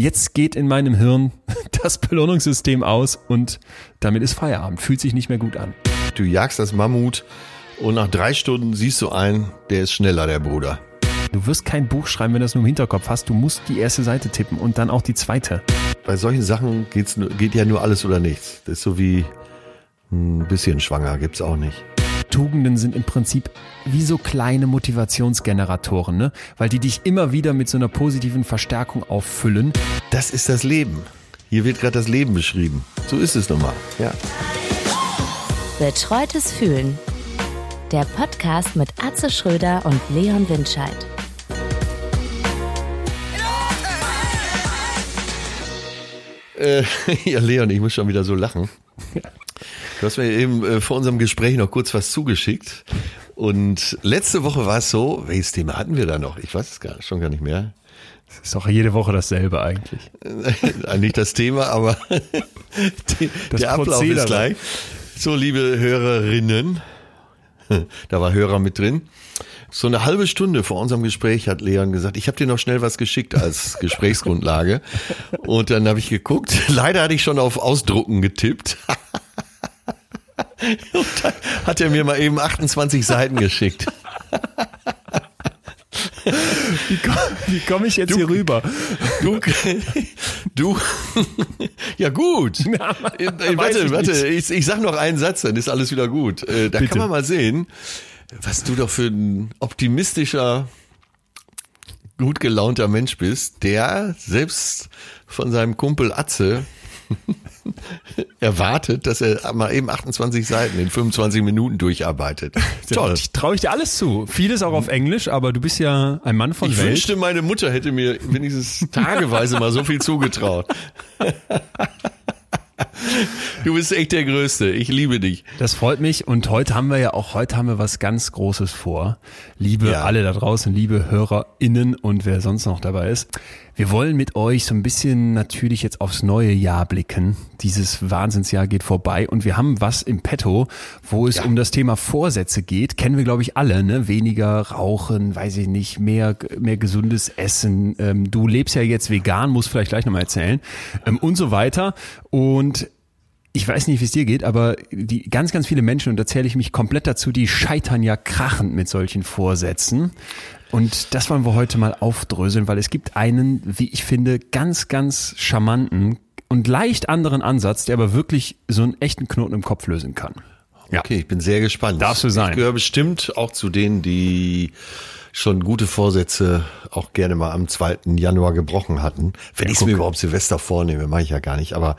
jetzt geht in meinem Hirn das Belohnungssystem aus und damit ist Feierabend. Fühlt sich nicht mehr gut an. Du jagst das Mammut und nach drei Stunden siehst du einen, der ist schneller, der Bruder. Du wirst kein Buch schreiben, wenn du das nur im Hinterkopf hast. Du musst die erste Seite tippen und dann auch die zweite. Bei solchen Sachen geht's, geht ja nur alles oder nichts. Das ist so wie ein bisschen schwanger, gibt's auch nicht. Tugenden sind im Prinzip wie so kleine Motivationsgeneratoren, ne? Weil die dich immer wieder mit so einer positiven Verstärkung auffüllen. Das ist das Leben. Hier wird gerade das Leben beschrieben. So ist es nun mal. Ja. Betreutes Fühlen. Der Podcast mit Atze Schröder und Leon Windscheid. Äh, ja, Leon, ich muss schon wieder so lachen. Du hast mir eben äh, vor unserem Gespräch noch kurz was zugeschickt. Und letzte Woche war es so, welches Thema hatten wir da noch? Ich weiß es gar, schon gar nicht mehr. Ist doch jede Woche dasselbe eigentlich. Äh, Nicht das Thema, aber die, Das der Ablauf Prozedere. ist gleich. So, liebe Hörerinnen, da war Hörer mit drin. So eine halbe Stunde vor unserem Gespräch hat Leon gesagt, ich habe dir noch schnell was geschickt als Gesprächsgrundlage. Und dann habe ich geguckt. Leider hatte ich schon auf Ausdrucken getippt. Und dann hat er mir mal eben 28 Seiten geschickt. Wie komme komm ich jetzt hier rüber? Du, du, ja gut. Äh, äh, weiß warte, ich warte, ich, ich sag noch einen Satz, dann ist alles wieder gut. Äh, Da Bitte. kann man mal sehen, was du doch für ein optimistischer, gut gelaunter Mensch bist, der selbst von seinem Kumpel Atze erwartet, dass er mal eben 28 Seiten in 25 Minuten durcharbeitet. Toll. Ich traue ich dir alles zu. Vieles auch auf Englisch, aber du bist ja ein Mann von Ich Welt. wünschte, meine Mutter hätte mir wenigstens tageweise mal so viel zugetraut. Du bist echt der Größte. Ich liebe dich. Das freut mich und heute haben wir ja auch, heute haben wir was ganz Großes vor. Liebe Ja. alle da draußen, liebe HörerInnen und wer sonst noch dabei ist. Wir wollen mit euch so ein bisschen natürlich jetzt aufs neue Jahr blicken. Dieses Wahnsinnsjahr geht vorbei und wir haben was im Petto, wo es um das Thema Vorsätze geht. Kennen wir, glaube ich, alle, ne? Weniger rauchen, weiß ich nicht, mehr, mehr gesundes Essen. Ähm, du lebst ja jetzt vegan, musst vielleicht gleich nochmal erzählen. Ähm, und so weiter. Und ich weiß nicht, wie es dir geht, aber die ganz, ganz viele Menschen, und da zähle ich mich komplett dazu, die scheitern ja krachend mit solchen Vorsätzen. Und das wollen wir heute mal aufdröseln, weil es gibt einen, wie ich finde, ganz, ganz charmanten und leicht anderen Ansatz, der aber wirklich so einen echten Knoten im Kopf lösen kann. Ja. Okay, ich bin sehr gespannt. Darfst du sein. Ich gehöre bestimmt auch zu denen, die schon gute Vorsätze auch gerne mal am 2. Januar gebrochen hatten. Wenn ich es mir überhaupt Silvester vornehme, mache ich ja gar nicht. Aber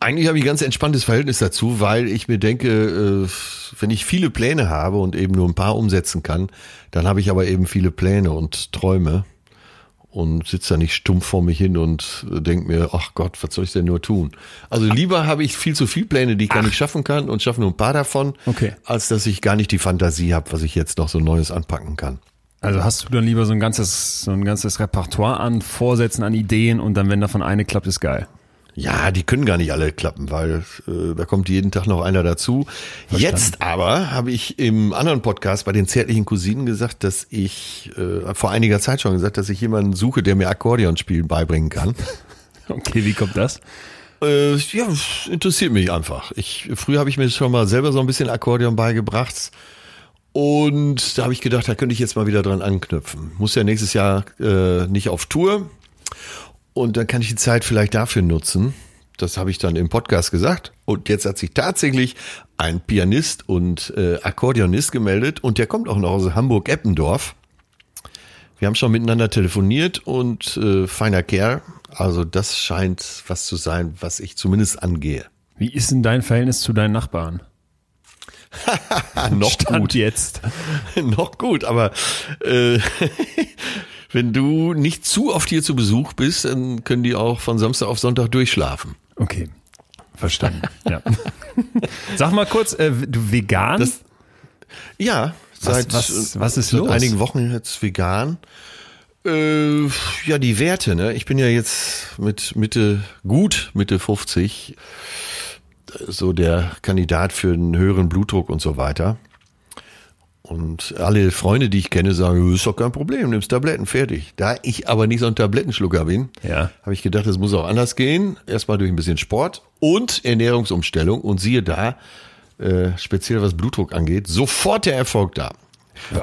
eigentlich habe ich ein ganz entspanntes Verhältnis dazu, weil ich mir denke, äh, wenn ich viele Pläne habe und eben nur ein paar umsetzen kann, dann habe ich aber eben viele Pläne und Träume und sitze da nicht stumpf vor mich hin und denke mir, ach Gott, was soll ich denn nur tun? Also lieber habe ich viel zu viel Pläne, die ich gar nicht schaffen kann und schaffe nur ein paar davon, Okay. als dass ich gar nicht die Fantasie habe, was ich jetzt noch so Neues anpacken kann. Also hast du dann lieber so ein ganzes, so ein ganzes Repertoire an Vorsätzen, an Ideen und dann, wenn davon eine klappt, ist geil. Ja, die können gar nicht alle klappen, weil äh, da kommt jeden Tag noch einer dazu. Jetzt aber habe ich im anderen Podcast bei den zärtlichen Cousinen gesagt, dass ich äh, vor einiger Zeit schon gesagt, dass ich jemanden suche, der mir Akkordeonspielen beibringen kann. Okay, wie kommt das? Äh, ja, interessiert mich einfach. Ich, früher habe ich mir schon mal selber so ein bisschen Akkordeon beigebracht. Und da habe ich gedacht, da könnte ich jetzt mal wieder dran anknüpfen. Muss ja nächstes Jahr äh, nicht auf Tour. Und dann kann ich die Zeit vielleicht dafür nutzen. Das habe ich dann im Podcast gesagt. Und jetzt hat sich tatsächlich ein Pianist und äh, Akkordeonist gemeldet. Und der kommt auch noch aus Hamburg-Eppendorf. Wir haben schon miteinander telefoniert und äh, feiner Kerl. Also das scheint was zu sein, was ich zumindest angehe. Wie ist denn dein Verhältnis zu deinen Nachbarn? Noch Stand gut, jetzt. noch gut, aber äh, wenn du nicht zu oft hier zu Besuch bist, dann können die auch von Samstag auf Sonntag durchschlafen. Okay, verstanden. ja. Sag mal kurz, äh, du vegan? Das- Ja, seit, was- was ist seit los? einigen Wochen jetzt vegan. Äh, ja, die Werte, ne? Ich bin ja jetzt mit Mitte, gut Mitte 50, so der Kandidat für einen höheren Blutdruck und so weiter. Und alle Freunde, die ich kenne, sagen, ist doch kein Problem, nimmst Tabletten, fertig. Da ich aber nicht so ein Tablettenschlucker bin, Ja. habe ich gedacht, das muss auch anders gehen. Erstmal durch ein bisschen Sport und Ernährungsumstellung. Und siehe da, äh, speziell was Blutdruck angeht, sofort der Erfolg da.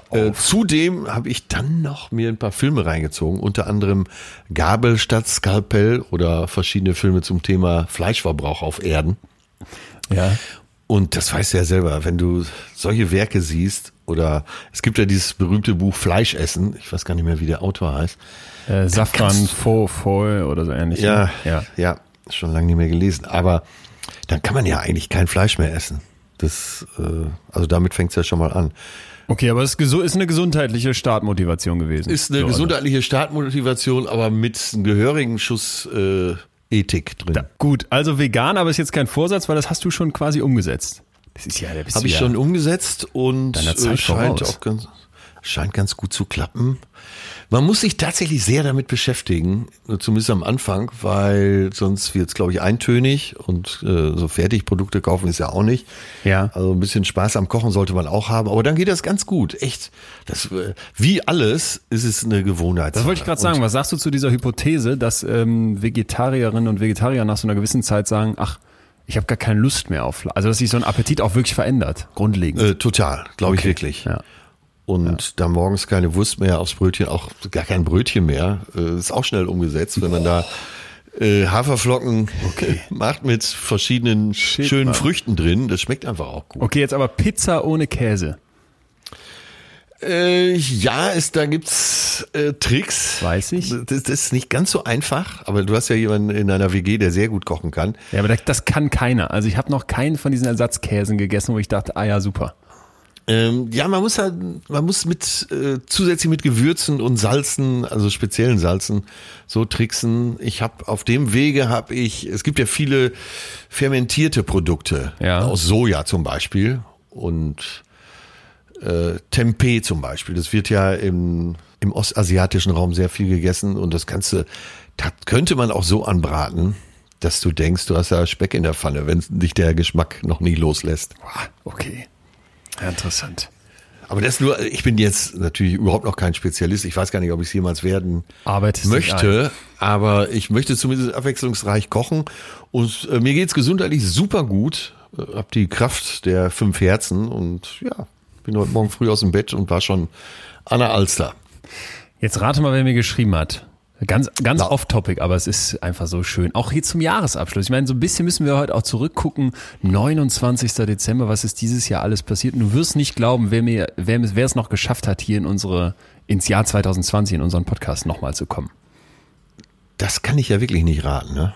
Äh, zudem habe ich dann noch mir ein paar Filme reingezogen, unter anderem Gabel statt Skalpell oder verschiedene Filme zum Thema Fleischverbrauch auf Erden. Ja. Und das weißt du ja selber, wenn du solche Werke siehst oder es gibt ja dieses berühmte Buch Fleischessen, ich weiß gar nicht mehr, wie der Autor heißt. Äh, Safran Faux Foy oder so ähnlich. Ja, ne? ja. ja, schon lange nicht mehr gelesen. Aber dann kann man ja eigentlich kein Fleisch mehr essen. Das, äh, also damit fängt es ja schon mal an. Okay, aber es ist, eine gesundheitliche Startmotivation gewesen. Ist eine So, gesundheitliche Startmotivation, aber mit einem gehörigen Schuss äh, Ethik drin. Da, gut, also vegan, aber ist jetzt kein Vorsatz, weil das hast du schon quasi umgesetzt. Das ist ja, da bist Habe ich ja, schon umgesetzt und äh, scheint voraus. auch ganz, scheint ganz gut zu klappen. Man muss sich tatsächlich sehr damit beschäftigen, zumindest am Anfang, weil sonst wird es, glaube ich, eintönig und äh, so Fertigprodukte kaufen ist ja auch nicht. Ja. Also ein bisschen Spaß am Kochen sollte man auch haben, aber dann geht das ganz gut. Echt. Das, äh, wie alles ist es eine Gewohnheit. Das wollte ich gerade sagen. Was sagst du zu dieser Hypothese, dass ähm, Vegetarierinnen und Vegetarier nach so einer gewissen Zeit sagen, ach, ich habe gar keine Lust mehr auf Fleisch. Also dass sich so ein Appetit auch wirklich verändert, grundlegend. Äh, total, glaube ich wirklich. Ja. Und da morgens keine Wurst mehr aufs Brötchen, auch gar kein Brötchen mehr, äh, ist auch schnell umgesetzt, wenn man da äh, Haferflocken macht mit verschiedenen Shit, schönen Mann. Früchten drin. Das schmeckt einfach auch gut. Okay, jetzt aber Pizza ohne Käse. Äh, ja, es, da gibt's äh, Tricks. Weiß ich. Das, das ist nicht ganz so einfach, aber du hast ja jemanden in einer WG, der sehr gut kochen kann. Ja, aber das, das kann keiner. Also ich habe noch keinen von diesen Ersatzkäsen gegessen, wo ich dachte, ah ja, super. Ähm, ja, man muss halt, man muss mit äh, zusätzlich mit Gewürzen und Salzen, also speziellen Salzen, so tricksen. Ich habe auf dem Wege habe ich, es gibt ja viele fermentierte Produkte Ja. aus Soja zum Beispiel und äh, Tempeh zum Beispiel. Das wird ja im, im ostasiatischen Raum sehr viel gegessen und das du, das könnte man auch so anbraten, dass du denkst, du hast ja Speck in der Pfanne, wenn dich der Geschmack noch nie loslässt. Okay. Ja, interessant. Aber das nur, ich bin jetzt natürlich überhaupt noch kein Spezialist. Ich weiß gar nicht, ob ich es jemals werden Arbeitest möchte. Aber ich möchte zumindest abwechslungsreich kochen. Und äh, mir geht's gesundheitlich super gut. Äh, Hab die Kraft der fünf Herzen und ja, bin heute Morgen früh aus dem Bett und war schon an der Alster. Jetzt rate mal, wer mir geschrieben hat. Ganz, ganz Na. off-topic, aber es ist einfach so schön. Auch hier zum Jahresabschluss. Ich meine, so ein bisschen müssen wir heute auch zurückgucken. 29. Dezember, was ist dieses Jahr alles passiert? Und du wirst nicht glauben, wer mir, wer, wer es noch geschafft hat, hier in unsere, ins Jahr 2020 in unseren Podcast nochmal zu kommen. Das kann ich ja wirklich nicht raten, ne?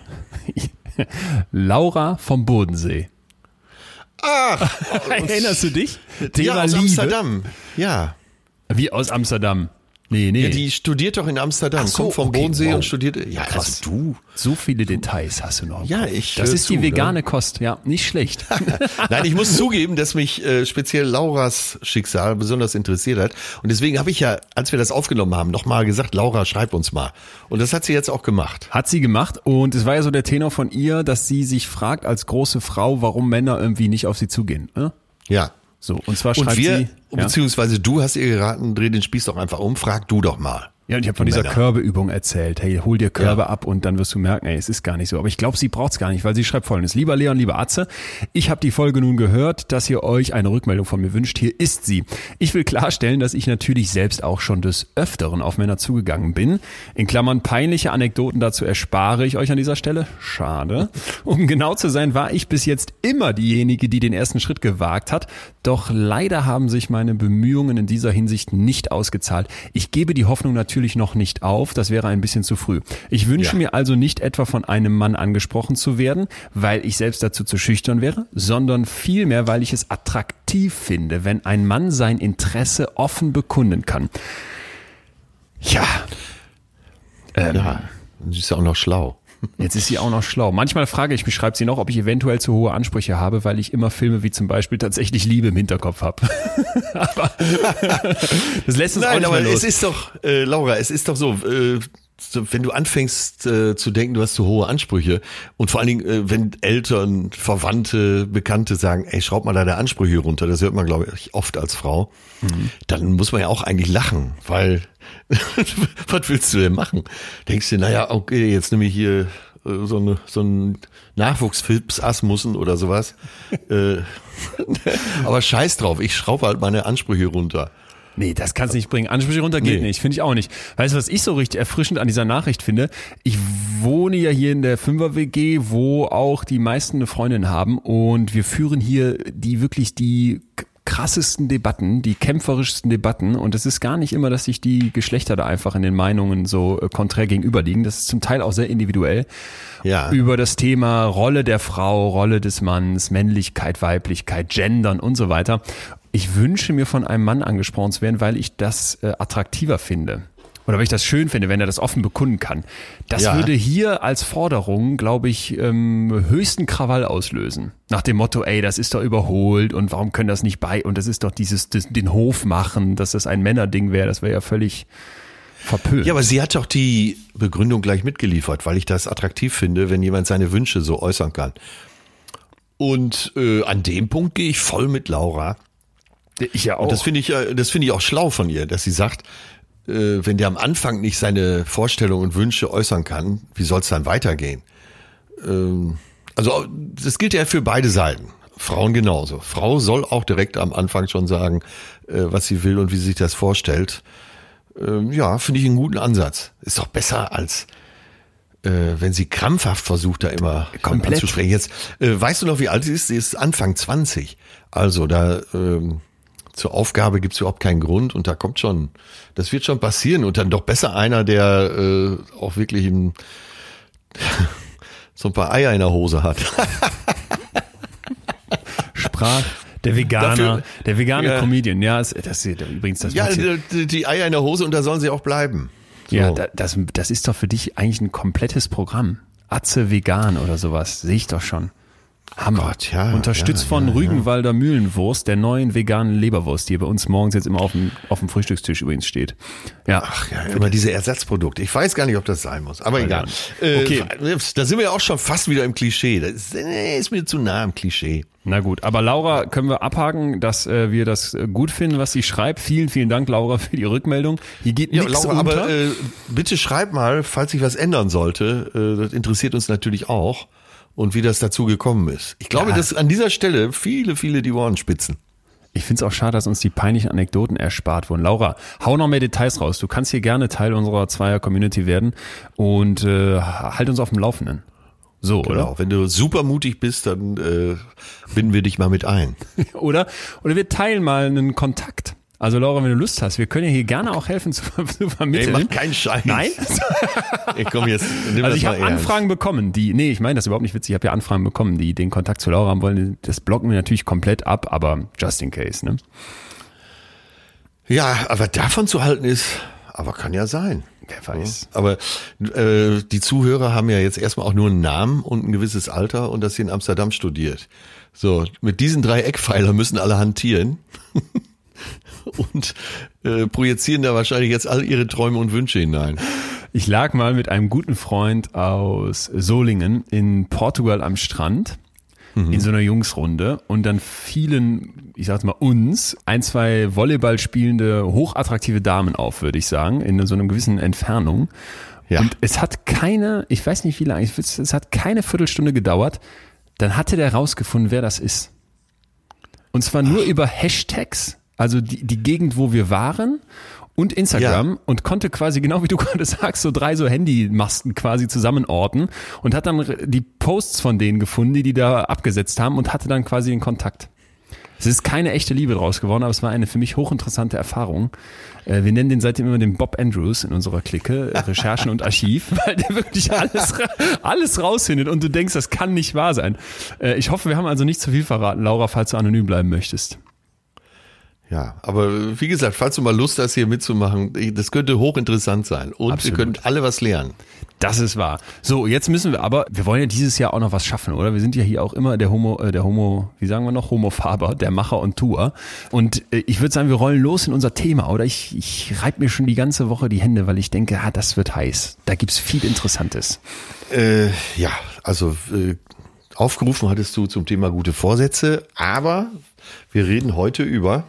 Laura vom Bodensee. Ach, Erinnerst du dich? Thema ja, aus Liebe. Amsterdam. Ja. Wie aus Amsterdam. Nee, nee. ja. Die studiert doch in Amsterdam, so, kommt vom okay, Bodensee wow. und studiert. Ja, Krass. also du. so viele Details hast du noch. Ja, ich Das ist die zu, ne? vegane Kost, ja, nicht schlecht. Nein, ich muss zugeben, dass mich äh, speziell Lauras Schicksal besonders interessiert hat. Und deswegen habe ich ja, als wir das aufgenommen haben, nochmal gesagt, Laura, schreib uns mal. Und das hat sie jetzt auch gemacht. Hat sie gemacht und es war ja so der Tenor von ihr, dass sie sich fragt als große Frau, warum Männer irgendwie nicht auf sie zugehen. Ne? Ja. So, und zwar Und schreibt wir, sie. Ja, beziehungsweise du hast ihr geraten, dreh den Spieß doch einfach um, frag du doch mal. Ja, und ich habe von die dieser Männer. Körbeübung erzählt. Hey, hol dir Körbe Ja. ab und dann wirst du merken, ey, es ist gar nicht so. Aber ich glaube, sie braucht's gar nicht, weil sie schreibt folgendes. Lieber Leon, lieber Atze, ich habe die Folge nun gehört, dass ihr euch eine Rückmeldung von mir wünscht. Hier ist sie. Ich will klarstellen, dass ich natürlich selbst auch schon des Öfteren auf Männer zugegangen bin. In Klammern peinliche Anekdoten dazu erspare ich euch an dieser Stelle. Schade. Um genau zu sein, war ich bis jetzt immer diejenige, die den ersten Schritt gewagt hat. Doch leider haben sich meine Bemühungen in dieser Hinsicht nicht ausgezahlt. Ich gebe die Hoffnung natürlich noch nicht auf. Das wäre ein bisschen zu früh. Ich wünsche Ja. mir also nicht etwa von einem Mann angesprochen zu werden, weil ich selbst dazu zu schüchtern wäre, sondern vielmehr, weil ich es attraktiv finde, wenn ein Mann sein Interesse offen bekunden kann. Ja. Ähm, Ja. Sie ist ja auch noch schlau. Jetzt ist sie auch noch schlau. Manchmal frage ich mich, schreibt sie noch, ob ich eventuell zu hohe Ansprüche habe, weil ich immer Filme wie zum Beispiel tatsächlich Liebe im Hinterkopf habe. aber das lässt uns auch Nein, nicht aber mehr los. es ist doch, äh, Laura, es ist doch so, äh, so, wenn du anfängst äh, zu denken, du hast zu hohe Ansprüche und vor allen Dingen, äh, wenn Eltern, Verwandte, Bekannte sagen, ey, schraub mal deine Ansprüche runter, das hört man, glaube ich, oft als Frau, mhm. dann muss man ja auch eigentlich lachen, weil was willst du denn machen? Denkst du, naja, okay, jetzt nehme ich hier äh, so, eine, so ein Nachwuchsfilpsasmussen oder sowas. äh, aber scheiß drauf, ich schraube halt meine Ansprüche runter. Nee, das kannst du nicht bringen. Ansprüche runter geht nee. nicht, finde ich auch nicht. Weißt du, was ich so richtig erfrischend an dieser Nachricht finde? Ich wohne ja hier in der Fünfer-WG, wo auch die meisten eine Freundin haben und wir führen hier die wirklich die krassesten Debatten, die kämpferischsten Debatten und es ist gar nicht immer, dass sich die Geschlechter da einfach in den Meinungen so äh, konträr gegenüberliegen. Das ist zum Teil auch sehr individuell. Ja. Über das Thema Rolle der Frau, Rolle des Manns, Männlichkeit, Weiblichkeit, Gendern und so weiter. Ich wünsche mir von einem Mann angesprochen zu werden, weil ich das äh, attraktiver finde oder weil ich das schön finde, wenn er das offen bekunden kann. Das ja. würde hier als Forderung, glaube ich, ähm, höchsten Krawall auslösen. Nach dem Motto, ey, das ist doch überholt und warum können das nicht bei und das ist doch dieses das, den Hof machen, dass das ein Männerding wäre, das wäre ja völlig verpönt. Ja, aber sie hat doch die Begründung gleich mitgeliefert, weil ich das attraktiv finde, wenn jemand seine Wünsche so äußern kann. Und äh, an dem Punkt gehe ich voll mit Laura. Ich ja auch. Und das finde ich, äh, das finde ich auch schlau von ihr, dass sie sagt, äh, wenn der am Anfang nicht seine Vorstellungen und Wünsche äußern kann, wie soll es dann weitergehen? Ähm, also das gilt ja für beide Seiten. Frauen genauso. Frau soll auch direkt am Anfang schon sagen, äh, was sie will und wie sie sich das vorstellt. Ähm, ja, finde ich einen guten Ansatz. Ist doch besser als wenn sie krampfhaft versucht, da immer Komplett. anzusprechen. Jetzt, weißt du noch, wie alt sie ist? Sie ist Anfang 20. Also da ähm, zur Aufgabe gibt es überhaupt keinen Grund und da kommt schon, das wird schon passieren und dann doch besser einer, der äh, auch wirklich ein, so ein paar Eier in der Hose hat. Sprach der Veganer, Dafür, der vegane ja, Comedian, ja, das, das übrigens das. Ja, die, die, Eier in der Hose und da sollen sie auch bleiben. So. Ja, das, das ist doch für dich eigentlich ein komplettes Programm. Atze vegan oder sowas, sehe ich doch schon. Hammer. Gott, ja, Unterstützt ja, von ja, Rügenwalder Mühlenwurst, der neuen veganen Leberwurst, die bei uns morgens jetzt immer auf dem, auf dem Frühstückstisch übrigens steht. Ja. Ach ja, immer diese Ersatzprodukte. Ich weiß gar nicht, ob das sein muss, aber egal. Äh, okay. Da sind wir ja auch schon fast wieder im Klischee. Das ist, ist mir zu nah im Klischee. Na gut, aber Laura können wir abhaken, dass äh, wir das gut finden, was sie schreibt. Vielen, vielen Dank, Laura, für die Rückmeldung. Hier geht ja, nichts Laura, unter. aber äh, bitte schreib mal, falls sich was ändern sollte. Äh, das interessiert uns natürlich auch und wie das dazu gekommen ist. Ich glaube, ja. dass an dieser Stelle viele, viele die Ohren spitzen. Ich finde es auch schade, dass uns die peinlichen Anekdoten erspart wurden. Laura, hau noch mehr Details raus. Du kannst hier gerne Teil unserer Zweier-Community werden und äh, halt uns auf dem Laufenden. So, genau. oder? Wenn du super mutig bist, dann äh, binden wir dich mal mit ein. oder? Oder wir teilen mal einen Kontakt. Also Laura, wenn du Lust hast, wir können ja hier gerne auch helfen zu, zu vermitteln. Ey, mach keinen Scheiß. Nein? ich komm jetzt. Also ich habe Anfragen bekommen, die, nee, ich meine das ist überhaupt nicht witzig, ich habe ja Anfragen bekommen, die den Kontakt zu Laura haben wollen. Das blocken wir natürlich komplett ab, aber just in case, ne? Ja, aber davon zu halten ist, aber kann ja sein. Wer weiß. Ja, aber äh, die Zuhörer haben ja jetzt erstmal auch nur einen Namen und ein gewisses Alter und dass sie in Amsterdam studiert. So, mit diesen drei Eckpfeiler müssen alle hantieren. und äh, projizieren da wahrscheinlich jetzt all ihre Träume und Wünsche hinein. Ich lag mal mit einem guten Freund aus Solingen in Portugal am Strand mhm. in so einer Jungsrunde und dann fielen, ich sag's mal uns, ein, zwei Volleyball spielende, hochattraktive Damen auf, würde ich sagen, in so einer gewissen Entfernung. Ja. Und es hat keine, ich weiß nicht wie lange, es hat keine Viertelstunde gedauert, dann hatte der rausgefunden, wer das ist. Und zwar nur Ach. über Hashtags also die, die Gegend, wo wir waren und Instagram ja. und konnte quasi genau wie du gerade sagst, so drei so Handymasten quasi zusammenorten und hat dann die Posts von denen gefunden, die die da abgesetzt haben und hatte dann quasi den Kontakt. Es ist keine echte Liebe draus geworden, aber es war eine für mich hochinteressante Erfahrung. Äh, wir nennen den seitdem immer den Bob Andrews in unserer Clique, Recherchen und Archiv, weil der wirklich alles, alles rausfindet und du denkst, das kann nicht wahr sein. Äh, ich hoffe, wir haben also nicht zu viel verraten, Laura, falls du anonym bleiben möchtest. Ja, aber wie gesagt, falls du mal Lust hast, hier mitzumachen, das könnte hochinteressant sein. Und Absolut. wir können alle was lernen. Das ist wahr. So, jetzt müssen wir aber, wir wollen ja dieses Jahr auch noch was schaffen, oder? Wir sind ja hier auch immer der Homo, äh, der Homo, wie sagen wir noch, Homo Faber, der Macher und Tour. Und äh, ich würde sagen, wir rollen los in unser Thema, oder? Ich, ich reib mir schon die ganze Woche die Hände, weil ich denke, ah, das wird heiß. Da gibt's viel Interessantes. Äh, ja, also äh, aufgerufen hattest du zum Thema gute Vorsätze, aber wir reden heute über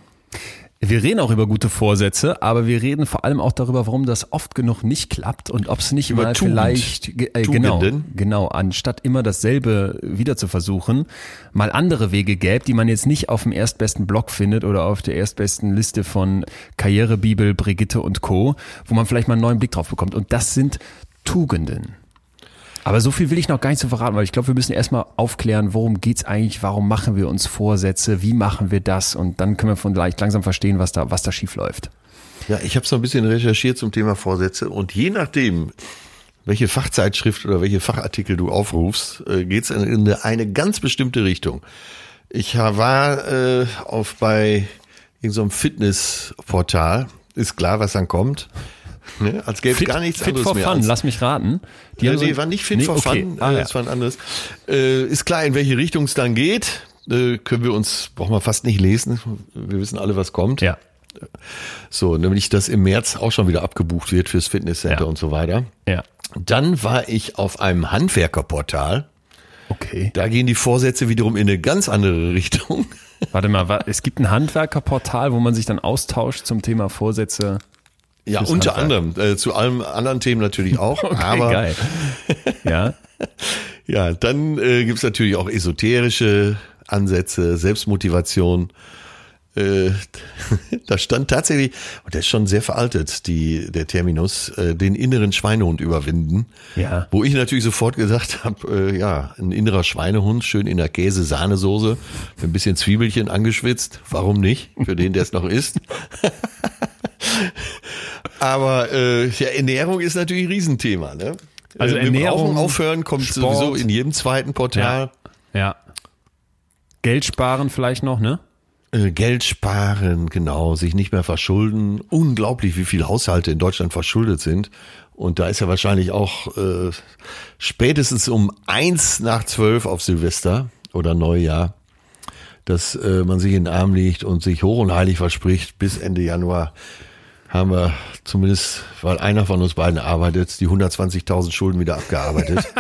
Wir reden auch über gute Vorsätze, aber wir reden vor allem auch darüber, warum das oft genug nicht klappt und ob es nicht Über mal Tugend. vielleicht äh, genau, genau, anstatt immer dasselbe wieder zu versuchen, mal andere Wege gäbe, die man jetzt nicht auf dem erstbesten Blog findet oder auf der erstbesten Liste von Karrierebibel, Brigitte und Co., wo man vielleicht mal einen neuen Blick drauf bekommt. Und das sind Tugenden. Aber so viel will ich noch gar nicht zu verraten, weil ich glaube, wir müssen erstmal aufklären, worum geht's eigentlich, warum machen wir uns Vorsätze, wie machen wir das und dann können wir von leicht langsam verstehen, was da, was da schief läuft. Ja, ich habe so ein bisschen recherchiert zum Thema Vorsätze und je nachdem, welche Fachzeitschrift oder welche Fachartikel du aufrufst, äh, geht's in, in eine ganz bestimmte Richtung. Ich war äh, auf bei irgendeinem Fitnessportal, ist klar, was dann kommt. Ne? Als gäbe es gar nichts fit anderes for mehr. fun, als- lass mich raten. Die ja, nee, ein- war nicht fit Nee, for okay. fun, Ah, ja. das war ein anderes. Äh, ist klar, in welche Richtung es dann geht. Äh, können wir uns, brauchen wir fast nicht lesen. Wir wissen alle, was kommt. ja, So, nämlich, dass im März auch schon wieder abgebucht wird fürs Fitnesscenter Ja. und so weiter. ja. Dann war ich auf einem Handwerkerportal. Okay. Da gehen die Vorsätze wiederum in eine ganz andere Richtung. Warte mal, es gibt ein Handwerkerportal, wo man sich dann austauscht zum Thema Vorsätze. Ja, unter Handwerk. anderem. Äh, zu allen anderen Themen natürlich auch. Okay, aber geil. Ja, ja, dann äh, gibt's natürlich auch esoterische Ansätze, Selbstmotivation. Äh, da stand tatsächlich, und der ist schon sehr veraltet, die, der Terminus, äh, den inneren Schweinehund überwinden. Ja. Wo ich natürlich sofort gesagt habe, äh, ja, ein innerer Schweinehund, schön in der Käse-Sahnesoße, mit ein bisschen Zwiebelchen angeschwitzt. Warum nicht? Für den, der es noch isst. Aber äh, ja, Ernährung ist natürlich ein Riesenthema. Ne? Also Äh, Ernährung, aufhören kommt Sport. sowieso in jedem zweiten Portal. ja. Geld sparen vielleicht noch, ne? Äh, Geld sparen, genau, sich nicht mehr verschulden. Unglaublich, wie viele Haushalte in Deutschland verschuldet sind. Und da ist ja wahrscheinlich auch äh, spätestens um eins nach zwölf auf Silvester oder Neujahr, dass äh, man sich in den Arm legt und sich hoch und heilig verspricht, bis Ende Januar haben wir zumindest, weil einer von uns beiden arbeitet, die 120.000 Schulden wieder abgearbeitet.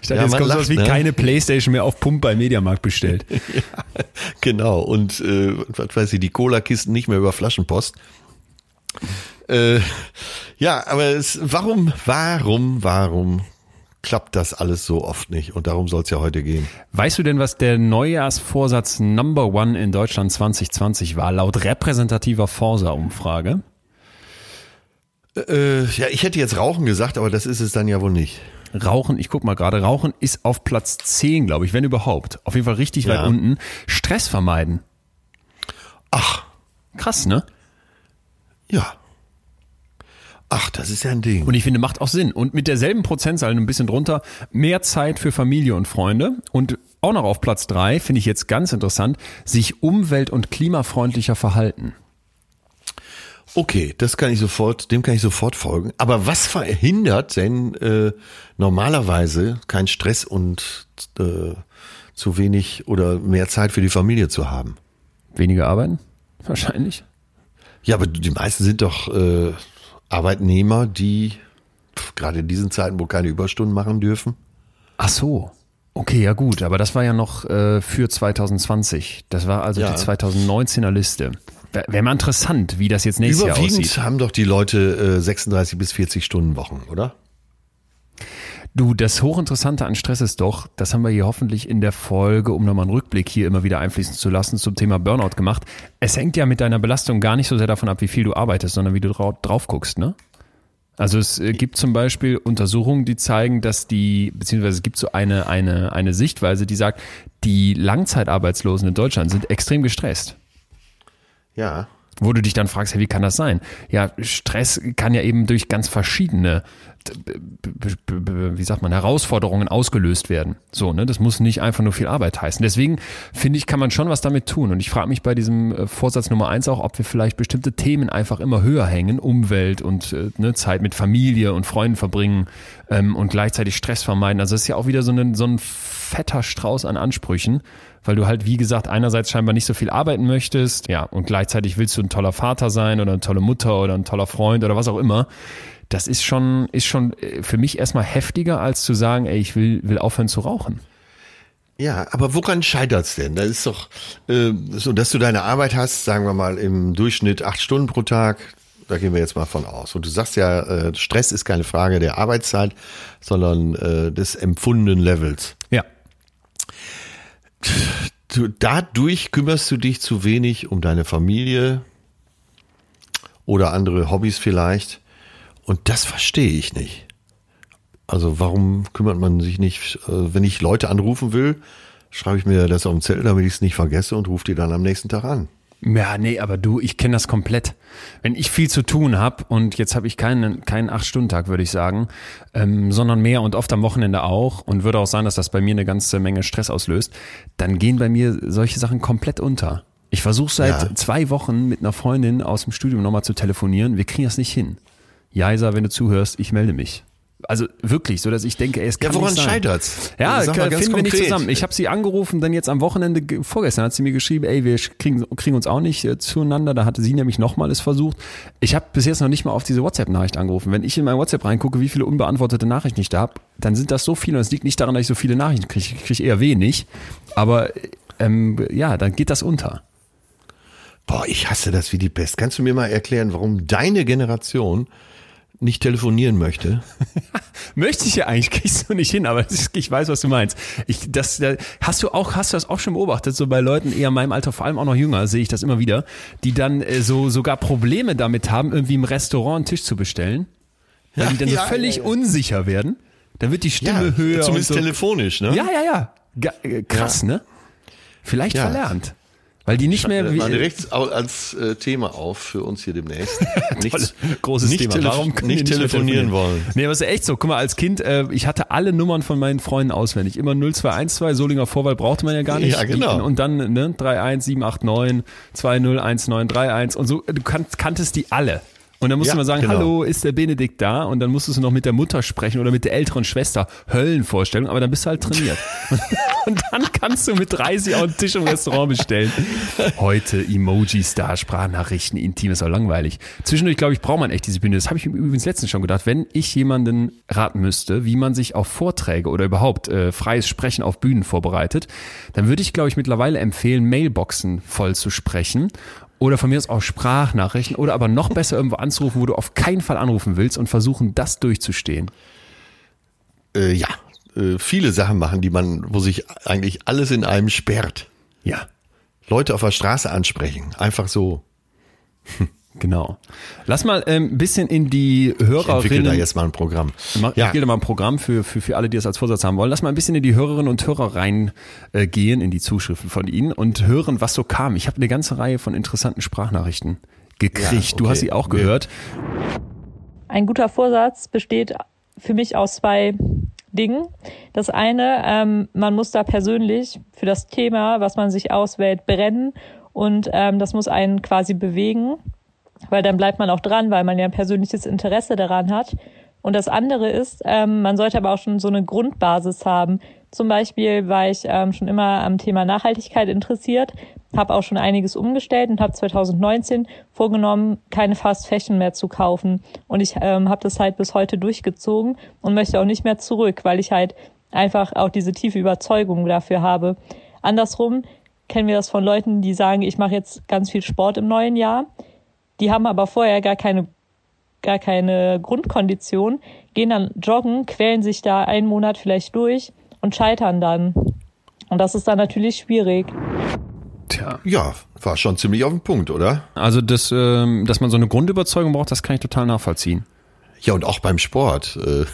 Ich dachte, Ja, jetzt kommt sowas lacht, wie ne? keine Playstation mehr auf Pump beim Mediamarkt bestellt. Genau, und äh, was weiß ich, die Cola-Kisten nicht mehr über Flaschenpost. Äh, ja, aber es, warum, warum, warum klappt das alles so oft nicht? Und darum soll es ja heute gehen. Weißt du denn, was der Neujahrsvorsatz Number One in Deutschland 2020 war, laut repräsentativer Forsa-Umfrage? Äh, ja, ich hätte jetzt Rauchen gesagt, aber das ist es dann ja wohl nicht. Rauchen, ich guck mal gerade, Rauchen ist auf Platz 10, glaube ich, wenn überhaupt. Auf jeden Fall richtig Ja. weit unten. Stress vermeiden. Ach, Krass, ne? ja. Ach, das ist ja ein Ding. Und ich finde, macht auch Sinn. Und mit derselben Prozentzahl, ein bisschen drunter, mehr Zeit für Familie und Freunde. Und auch noch auf Platz drei finde ich jetzt ganz interessant, sich umwelt- und klimafreundlicher verhalten. Okay, das kann ich sofort, dem kann ich sofort folgen. Aber was verhindert denn äh, normalerweise kein Stress und äh, zu wenig oder mehr Zeit für die Familie zu haben? Weniger arbeiten? Wahrscheinlich. Ja, aber die meisten sind doch äh, Arbeitnehmer, die pf, gerade in diesen Zeiten, wo keine Überstunden machen dürfen. Ach so. Okay, ja gut, aber das war ja noch äh, für 2020. Das war also Ja. die 2019er Liste. Wäre wär mal interessant, wie das jetzt nächstes Jahr Überwiegend aussieht. haben doch die Leute äh, 36 bis 40 Stunden Wochen, oder? Du, das Hochinteressante an Stress ist doch, das haben wir hier hoffentlich in der Folge, um nochmal einen Rückblick hier immer wieder einfließen zu lassen, zum Thema Burnout gemacht. Es hängt ja mit deiner Belastung gar nicht so sehr davon ab, wie viel du arbeitest, sondern wie du drau drauf guckst, ne? Also es äh, gibt zum Beispiel Untersuchungen, die zeigen, dass die, beziehungsweise es gibt so eine, eine, eine Sichtweise, die sagt, die Langzeitarbeitslosen in Deutschland sind extrem gestresst. Ja. Wo du dich dann fragst, hey, wie kann das sein? Ja, Stress kann ja eben durch ganz verschiedene wie sagt man, Herausforderungen ausgelöst werden. So, ne, das muss nicht einfach nur viel Arbeit heißen. Deswegen finde ich, kann man schon was damit tun. Und ich frage mich bei diesem äh, Vorsatz Nummer eins auch, ob wir vielleicht bestimmte Themen einfach immer höher hängen, Umwelt und äh, ne, Zeit mit Familie und Freunden verbringen ähm, und gleichzeitig Stress vermeiden. Also das ist ja auch wieder so ein, so ein fetter Strauß an Ansprüchen, weil du halt, wie gesagt, einerseits scheinbar nicht so viel arbeiten möchtest, ja, und gleichzeitig willst du ein toller Vater sein oder eine tolle Mutter oder ein toller Freund oder was auch immer das ist schon, ist schon äh, für mich erstmal heftiger, als zu sagen, ey, ich will, will aufhören zu rauchen. Ja, aber woran scheitert's denn? Das ist doch äh, so, dass du deine Arbeit hast, sagen wir mal im Durchschnitt acht Stunden pro Tag. Da gehen wir jetzt mal von aus. Und du sagst ja, äh, Stress ist keine Frage der Arbeitszeit, sondern äh, des empfundenen Levels. Ja. Du, dadurch kümmerst du dich zu wenig um deine Familie oder andere Hobbys vielleicht. Und das verstehe ich nicht. Also warum kümmert man sich nicht, äh, wenn ich Leute anrufen will, schreibe ich mir das auf den Zettel, damit ich es nicht vergesse und rufe die dann am nächsten Tag an. Ja, nee, aber du, ich kenne das komplett. Wenn ich viel zu tun habe und jetzt habe ich keinen keinen acht Stunden Tag, würde ich sagen, ähm, sondern mehr und oft am Wochenende auch und würde auch sagen, dass das bei mir eine ganze Menge Stress auslöst, dann gehen bei mir solche Sachen komplett unter. Ich versuche seit ja. zwei Wochen mit einer Freundin aus dem Studium nochmal zu telefonieren. Wir kriegen das nicht hin. Jaisa, wenn du zuhörst, ich melde mich. Also wirklich, so dass ich denke, ey, es kann ja, woran nicht sein. scheitert's? Ja, finden konkret. wir nicht zusammen. Ich habe sie angerufen, dann jetzt am Wochenende, vorgestern hat sie mir geschrieben, ey, wir kriegen, kriegen uns auch nicht äh, zueinander. Da hatte sie nämlich nochmal es versucht. Ich habe bis jetzt noch nicht mal auf diese WhatsApp-Nachricht angerufen. Wenn ich in mein WhatsApp reingucke, wie viele unbeantwortete Nachrichten ich da habe, dann sind das so viele. Und es liegt nicht daran, dass ich so viele Nachrichten kriege. Ich kriege eher wenig. Aber ähm, ja, dann geht das unter. Boah, ich hasse das wie die Pest. Kannst du mir mal erklären, warum deine Generation nicht telefonieren möchte. Möchte ich ja eigentlich, kriegst du nicht hin, aber ich weiß, was du meinst. Ich, das, hast du auch, hast du das auch schon beobachtet, so bei Leuten eher in meinem Alter, vor allem auch noch jünger, sehe ich das immer wieder, die dann äh, so sogar Probleme damit haben, irgendwie im Restaurant einen Tisch zu bestellen, weil ja, die dann ja, so völlig ja, unsicher werden. Dann wird die Stimme höher. Zumindest so. telefonisch, ne? Ja, ja, ja. Ga, äh, krass, ne? Vielleicht verlernt. Weil die nicht mehr. Wie, mal direkt als äh, Thema auf für uns hier demnächst. Nichts, großes nicht Thema. Warum können nicht, nicht telefonieren wollen? Nee, aber ist ja echt so. Guck mal, als Kind, äh, ich hatte alle Nummern von meinen Freunden auswendig. Immer 0212, Solinger Vorwahl brauchte man ja gar nicht. Ja, genau. Die, und dann ne, 31789, 201931 und so. Du kan kanntest die alle. Und dann musst ja, du mal sagen, genau. hallo, ist der Benedikt da? Und dann musstest du noch mit der Mutter sprechen oder mit der älteren Schwester. Höllenvorstellung, aber dann bist du halt trainiert. und dann kannst du mit 30 auch einen Tisch im Restaurant bestellen. Heute Emojis da, Sprachnachrichten, intim ist auch langweilig. Zwischendurch, glaube ich, braucht man echt diese Bühne. Das habe ich mir übrigens letztens schon gedacht. Wenn ich jemanden raten müsste, wie man sich auf Vorträge oder überhaupt äh, freies Sprechen auf Bühnen vorbereitet, dann würde ich, glaube ich, mittlerweile empfehlen, Mailboxen voll zu sprechen oder von mir aus auch Sprachnachrichten oder aber noch besser irgendwo anzurufen, wo du auf keinen Fall anrufen willst und versuchen, das durchzustehen. Äh, ja, äh, viele Sachen machen, die man, wo sich eigentlich alles in einem sperrt. Ja. Leute auf der Straße ansprechen, einfach so. Genau. Lass mal ein ähm, bisschen in die Hörerinnen. Ich da jetzt mal ein Programm. Ich ja. da mal ein Programm für, für, für alle, die das als Vorsatz haben wollen. Lass mal ein bisschen in die Hörerinnen und Hörer reingehen, äh, in die Zuschriften von Ihnen und hören, was so kam. Ich habe eine ganze Reihe von interessanten Sprachnachrichten gekriegt. Ja, okay. Du hast sie auch gehört. Ein guter Vorsatz besteht für mich aus zwei Dingen. Das eine, ähm, man muss da persönlich für das Thema, was man sich auswählt, brennen und ähm, das muss einen quasi bewegen weil dann bleibt man auch dran, weil man ja ein persönliches Interesse daran hat. Und das andere ist, ähm, man sollte aber auch schon so eine Grundbasis haben. Zum Beispiel war ich ähm, schon immer am Thema Nachhaltigkeit interessiert, habe auch schon einiges umgestellt und habe 2019 vorgenommen, keine Fast Fashion mehr zu kaufen. Und ich ähm, habe das halt bis heute durchgezogen und möchte auch nicht mehr zurück, weil ich halt einfach auch diese tiefe Überzeugung dafür habe. Andersrum kennen wir das von Leuten, die sagen, ich mache jetzt ganz viel Sport im neuen Jahr die haben aber vorher gar keine, gar keine Grundkondition, gehen dann joggen, quälen sich da einen Monat vielleicht durch und scheitern dann. Und das ist dann natürlich schwierig. Tja. Ja, war schon ziemlich auf den Punkt, oder? Also, das, ähm, dass man so eine Grundüberzeugung braucht, das kann ich total nachvollziehen. Ja, und auch beim Sport. Äh,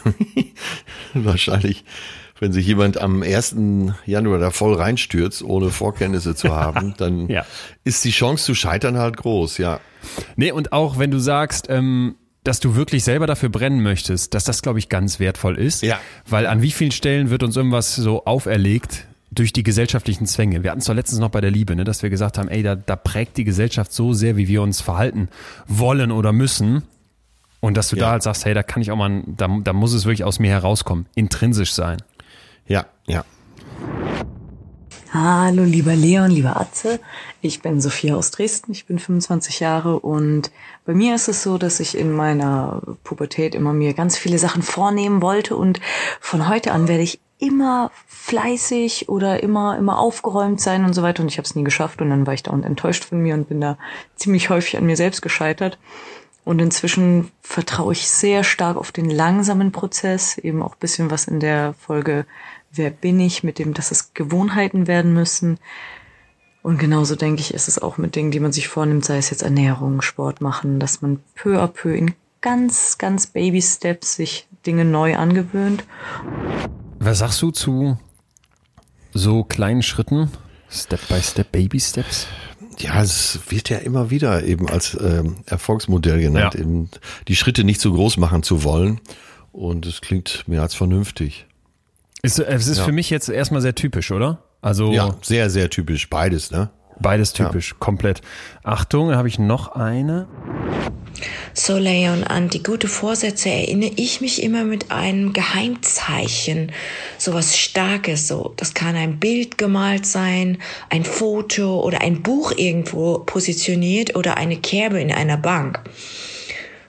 wahrscheinlich wenn sich jemand am 1. Januar da voll reinstürzt, ohne Vorkenntnisse zu haben, dann ja. ist die Chance zu scheitern halt groß, ja. Nee, und auch wenn du sagst, ähm, dass du wirklich selber dafür brennen möchtest, dass das, glaube ich, ganz wertvoll ist. Ja. Weil an wie vielen Stellen wird uns irgendwas so auferlegt durch die gesellschaftlichen Zwänge? Wir hatten es doch letztens noch bei der Liebe, ne, dass wir gesagt haben, ey, da, da prägt die Gesellschaft so sehr, wie wir uns verhalten wollen oder müssen. Und dass du Ja. da halt sagst, hey, da kann ich auch mal, da, da muss es wirklich aus mir herauskommen, intrinsisch sein. Ja, ja. Hallo, lieber Leon, lieber Atze. Ich bin Sophia aus Dresden. Ich bin 25 Jahre und bei mir ist es so, dass ich in meiner Pubertät immer mir ganz viele Sachen vornehmen wollte und von heute an werde ich immer fleißig oder immer immer aufgeräumt sein und so weiter und ich habe es nie geschafft und dann war ich dauernd enttäuscht von mir und bin da ziemlich häufig an mir selbst gescheitert. Und inzwischen vertraue ich sehr stark auf den langsamen Prozess, eben auch bisschen was in der Folge Wer bin ich, mit dem, dass es Gewohnheiten werden müssen. Und genauso denke ich, ist es auch mit Dingen, die man sich vornimmt, sei es jetzt Ernährung, Sport machen, dass man peu à peu in ganz, ganz Baby-Steps sich Dinge neu angewöhnt. Was sagst du zu so kleinen Schritten? Step by Step, Baby Steps? Ja, es wird ja immer wieder eben als ähm, Erfolgsmodell genannt, Ja. eben die Schritte nicht zu groß machen zu wollen. Und es klingt mehr als vernünftig. Ist, es ist Ja. für mich jetzt erstmal sehr typisch, oder? Also Ja, sehr, sehr typisch. Beides, ne? beides typisch, komplett. Achtung, da habe ich noch eine. So, Leon, an die gute Vorsätze erinnere ich mich immer mit einem Geheimzeichen. Sowas Starkes, so. Das kann ein Bild gemalt sein, ein Foto oder ein Buch irgendwo positioniert oder eine Kerbe in einer Bank.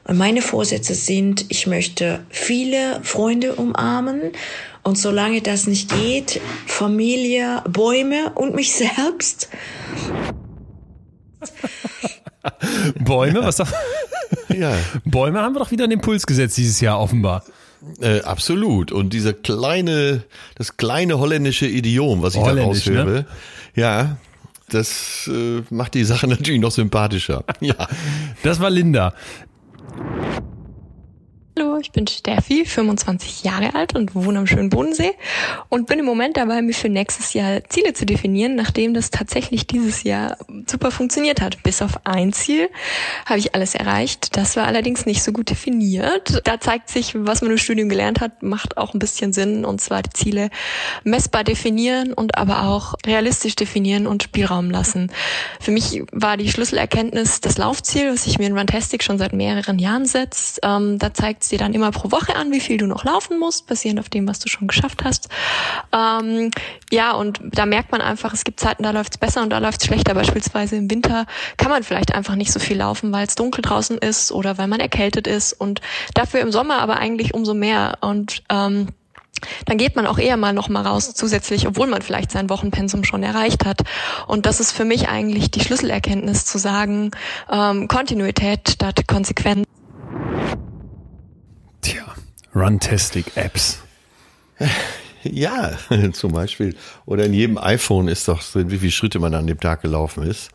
Und meine Vorsätze sind, ich möchte viele Freunde umarmen und solange das nicht geht, Familie, Bäume und mich selbst. Bäume, was sag, Ja, Bäume haben wir doch wieder einen Impuls gesetzt dieses Jahr offenbar. äh, absolut. Und dieser kleine, das kleine holländische Idiom, was ich da Holländisch, ne? raushöre, ja, das äh, macht die Sache natürlich noch sympathischer. Ja. Das war Linda. Hallo, ich bin Steffi, 25 Jahre alt und wohne am schönen Bodensee und bin im Moment dabei, mir für nächstes Jahr Ziele zu definieren, nachdem das tatsächlich dieses Jahr super funktioniert hat. Bis auf ein Ziel habe ich alles erreicht. Das war allerdings nicht so gut definiert. Da zeigt sich, was man im Studium gelernt hat, macht auch ein bisschen Sinn und zwar die Ziele messbar definieren und aber auch realistisch definieren und Spielraum lassen. Für mich war die Schlüsselerkenntnis das Laufziel, was ich mir in Runtastic schon seit mehreren Jahren setzt. Ähm, da zeigt es dir dann immer pro Woche an, wie viel du noch laufen musst, basierend auf dem, was du schon geschafft hast. Ähm, ja, und da merkt man einfach, es gibt Zeiten, da läuft es besser und da läuft es schlechter. Beispielsweise im Winter kann man vielleicht einfach nicht so viel laufen, weil es dunkel draußen ist oder weil man erkältet ist und dafür im Sommer aber eigentlich umso mehr. Und ähm, dann geht man auch eher mal noch mal raus zusätzlich, obwohl man vielleicht sein Wochenpensum schon erreicht hat. Und das ist für mich eigentlich die Schlüsselerkenntnis zu sagen, ähm, Kontinuität statt Konsequenz. Tja, Runtastic-Apps. Ja, zum Beispiel. Oder in jedem iPhone ist doch drin, wie viele Schritte man an dem Tag gelaufen ist.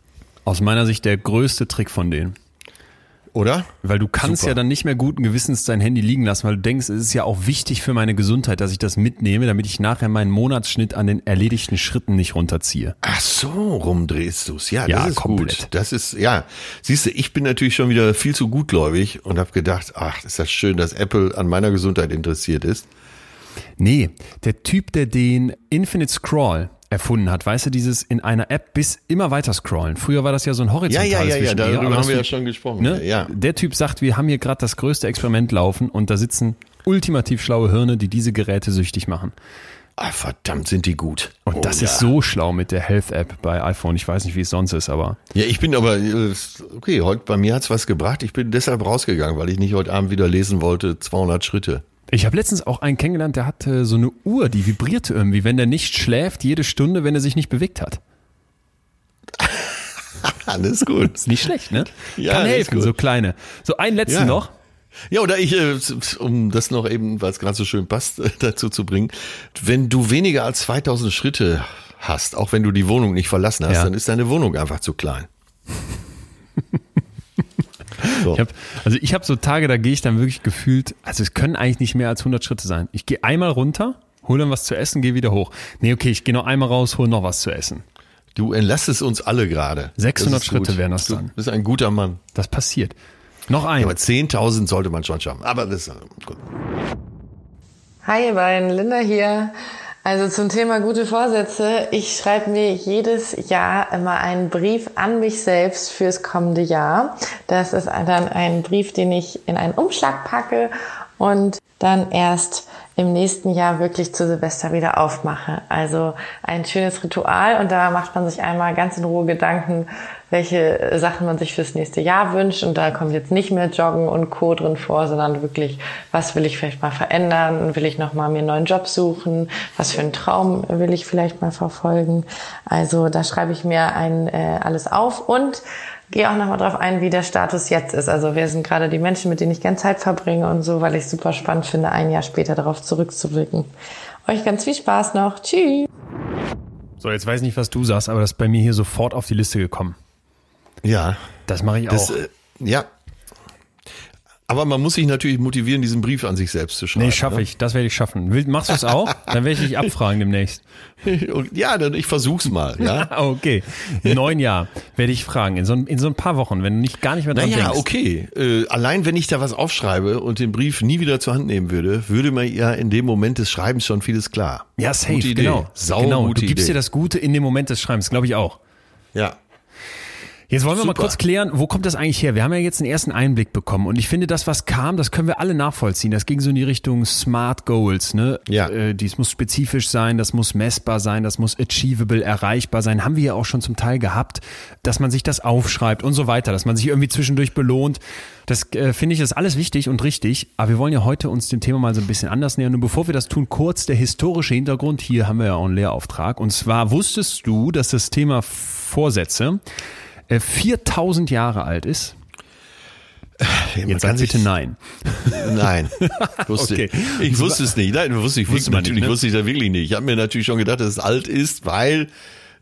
Aus meiner Sicht der größte Trick von denen. Oder? Weil du kannst Super. ja dann nicht mehr guten Gewissens dein Handy liegen lassen, weil du denkst, es ist ja auch wichtig für meine Gesundheit, dass ich das mitnehme, damit ich nachher meinen Monatsschnitt an den erledigten Schritten nicht runterziehe. Ach so, rumdrehst du's. Ja, Ja, das ist komplett. gut. Das ist, ja. Siehst du, ich bin natürlich schon wieder viel zu gutgläubig und habe gedacht, ach, ist das schön, dass Apple an meiner Gesundheit interessiert ist. Nee, der Typ, der den Infinite Scroll erfunden hat, weißt du, dieses in einer App bis immer weiter scrollen. Früher war das ja so ein Ja, horizontales ja, ja, ja, Zwischending, darüber haben wir ja schon gesprochen. Ne? Ja. Der Typ sagt, wir haben hier gerade das größte Experiment laufen und da sitzen ultimativ schlaue Hirne, die diese Geräte süchtig machen. Ah, verdammt, sind die gut. Und Oh, das ja. ist so schlau mit der Health App bei iPhone. Ich weiß nicht, wie es sonst ist, aber Ja, ich bin aber, äh, okay, heute bei mir hat's was gebracht. Ich bin deshalb rausgegangen, weil ich nicht heute Abend wieder lesen wollte, 200 Schritte. Ich habe letztens auch einen kennengelernt, der hatte so eine Uhr, die vibrierte irgendwie, wenn der nicht schläft, jede Stunde, wenn er sich nicht bewegt hat. Alles gut. Ist nicht schlecht, ne? Ja, Kann helfen, gut. so kleine. So ein letzten Ja. noch. Ja, oder ich, äh, um das noch eben, weil es gerade so schön passt, dazu zu bringen, wenn du weniger als 2000 Schritte hast, auch wenn du die Wohnung nicht verlassen hast, Ja. dann ist deine Wohnung einfach zu klein. so. Ich hab, also ich habe so Tage, da gehe ich dann wirklich gefühlt, also es können eigentlich nicht mehr als 100 Schritte sein. Ich gehe einmal runter, hole dann was zu essen, gehe wieder hoch. Nee, okay, ich gehe noch einmal raus, hole noch was zu essen. Du entlastest uns alle gerade. 600 Das ist gut. Schritte wären das Du dann. bist ein guter Mann. Das passiert. Noch ein. Ja, aber 10.000 sollte man schon schaffen. Aber das ist gut. Hi ihr beiden, Linda hier. Also zum Thema gute Vorsätze. Ich schreibe mir jedes Jahr immer einen Brief an mich selbst fürs kommende Jahr. Das ist dann ein Brief, den ich in einen Umschlag packe und dann erst im nächsten Jahr wirklich zu Silvester wieder aufmache. Also ein schönes Ritual und da macht man sich einmal ganz in Ruhe Gedanken, welche Sachen man sich fürs nächste Jahr wünscht und da kommt jetzt nicht mehr Joggen und Co. drin vor, sondern wirklich, was will ich vielleicht mal verändern? Will ich nochmal mir einen neuen Job suchen? Was für einen Traum will ich vielleicht mal verfolgen? Also da schreibe ich mir ein, äh, alles auf und gehe auch nochmal drauf ein, wie der Status jetzt ist. Also wer sind gerade die Menschen, mit denen ich gerne Zeit verbringe und so, weil ich super spannend finde, ein Jahr später darauf zurückzublicken. Euch ganz viel Spaß noch. Tschüss. So, jetzt weiß ich nicht, was du sagst, aber das ist bei mir hier sofort auf die Liste gekommen. Ja. Das mache ich Das, auch. äh, ja. Aber man muss sich natürlich motivieren, diesen Brief an sich selbst zu schreiben. Nee, schaffe ne? ich. Das werde ich schaffen. Machst du es auch? Dann werde ich dich abfragen demnächst. Ja, dann ich versuch's mal, ja. Ah, okay. Neun Jahr werde ich fragen. In so, ein- in so ein paar Wochen, wenn du nicht gar nicht mehr dran Naja, denkst. okay. Äh, allein wenn ich da was aufschreibe und den Brief nie wieder zur Hand nehmen würde, würde mir ja in dem Moment des Schreibens schon vieles klar. Ja, safe, Gute Idee. genau. Sau genau. gute Du gibst Idee. dir das Gute in dem Moment des Schreibens, glaube ich auch. Ja. Jetzt wollen wir mal Super. kurz klären, wo kommt das eigentlich her? Wir haben ja jetzt einen ersten Einblick bekommen und ich finde, das, was kam, das können wir alle nachvollziehen. Das ging so in die Richtung Smart Goals, ne? Ja. Äh, dies muss spezifisch sein, das muss messbar sein, das muss achievable, erreichbar sein. Haben wir ja auch schon zum Teil gehabt, dass man sich das aufschreibt und so weiter, dass man sich irgendwie zwischendurch belohnt. Das äh, finde ich ist alles wichtig und richtig, aber wir wollen ja heute uns dem Thema mal so ein bisschen anders nähern. Und bevor wir das tun, kurz der historische Hintergrund. Hier haben wir ja auch einen Lehrauftrag. Und zwar wusstest du, dass das Thema Vorsätze äh, 4000 Jahre alt ist? Man Jetzt sag bitte nein. Nein, wusste Okay. ich wusste es nicht. Nein, wusste ich, wusste natürlich nicht, ne? wusste ich da wirklich nicht. Ich habe mir natürlich schon gedacht, dass es alt ist, weil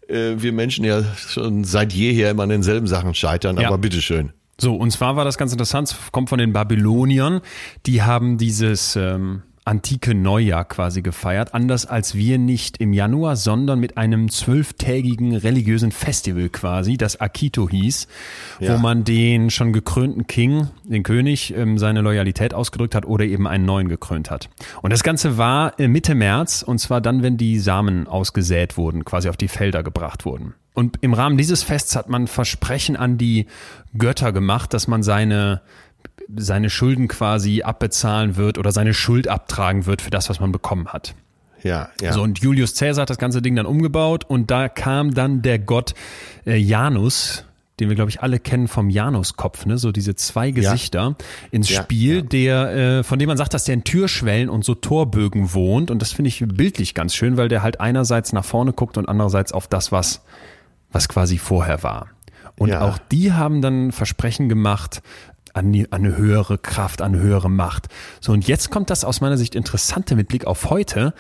äh, wir Menschen ja schon seit jeher immer an denselben Sachen scheitern. Ja. Aber bitteschön. So, und zwar war das ganz interessant, es kommt von den Babyloniern, die haben dieses ähm, antike Neujahr quasi gefeiert, anders als wir nicht im Januar, sondern mit einem zwölftägigen religiösen Festival quasi, das Akito hieß, Ja. wo man den schon gekrönten King, den König, ähm, seine Loyalität ausgedrückt hat oder eben einen neuen gekrönt hat. Und das Ganze war äh, Mitte März, und zwar dann, wenn die Samen ausgesät wurden, quasi auf die Felder gebracht wurden. Und im Rahmen dieses Fests hat man Versprechen an die Götter gemacht, dass man seine, seine Schulden quasi abbezahlen wird oder seine Schuld abtragen wird für das, was man bekommen hat. Ja, ja. So, und Julius Caesar hat das ganze Ding dann umgebaut und da kam dann der Gott äh, Janus, den wir, glaube ich, alle kennen vom Januskopf, ne? so diese zwei Gesichter ins Ja, Spiel, ja. der, äh, von dem man sagt, dass der in Türschwellen und so Torbögen wohnt und das finde ich bildlich ganz schön, weil der halt einerseits nach vorne guckt und andererseits auf das, was, was quasi vorher war. Und Ja. auch die haben dann Versprechen gemacht an, die, an eine höhere Kraft, an eine höhere Macht. So, und jetzt kommt das aus meiner Sicht Interessante mit Blick auf heute.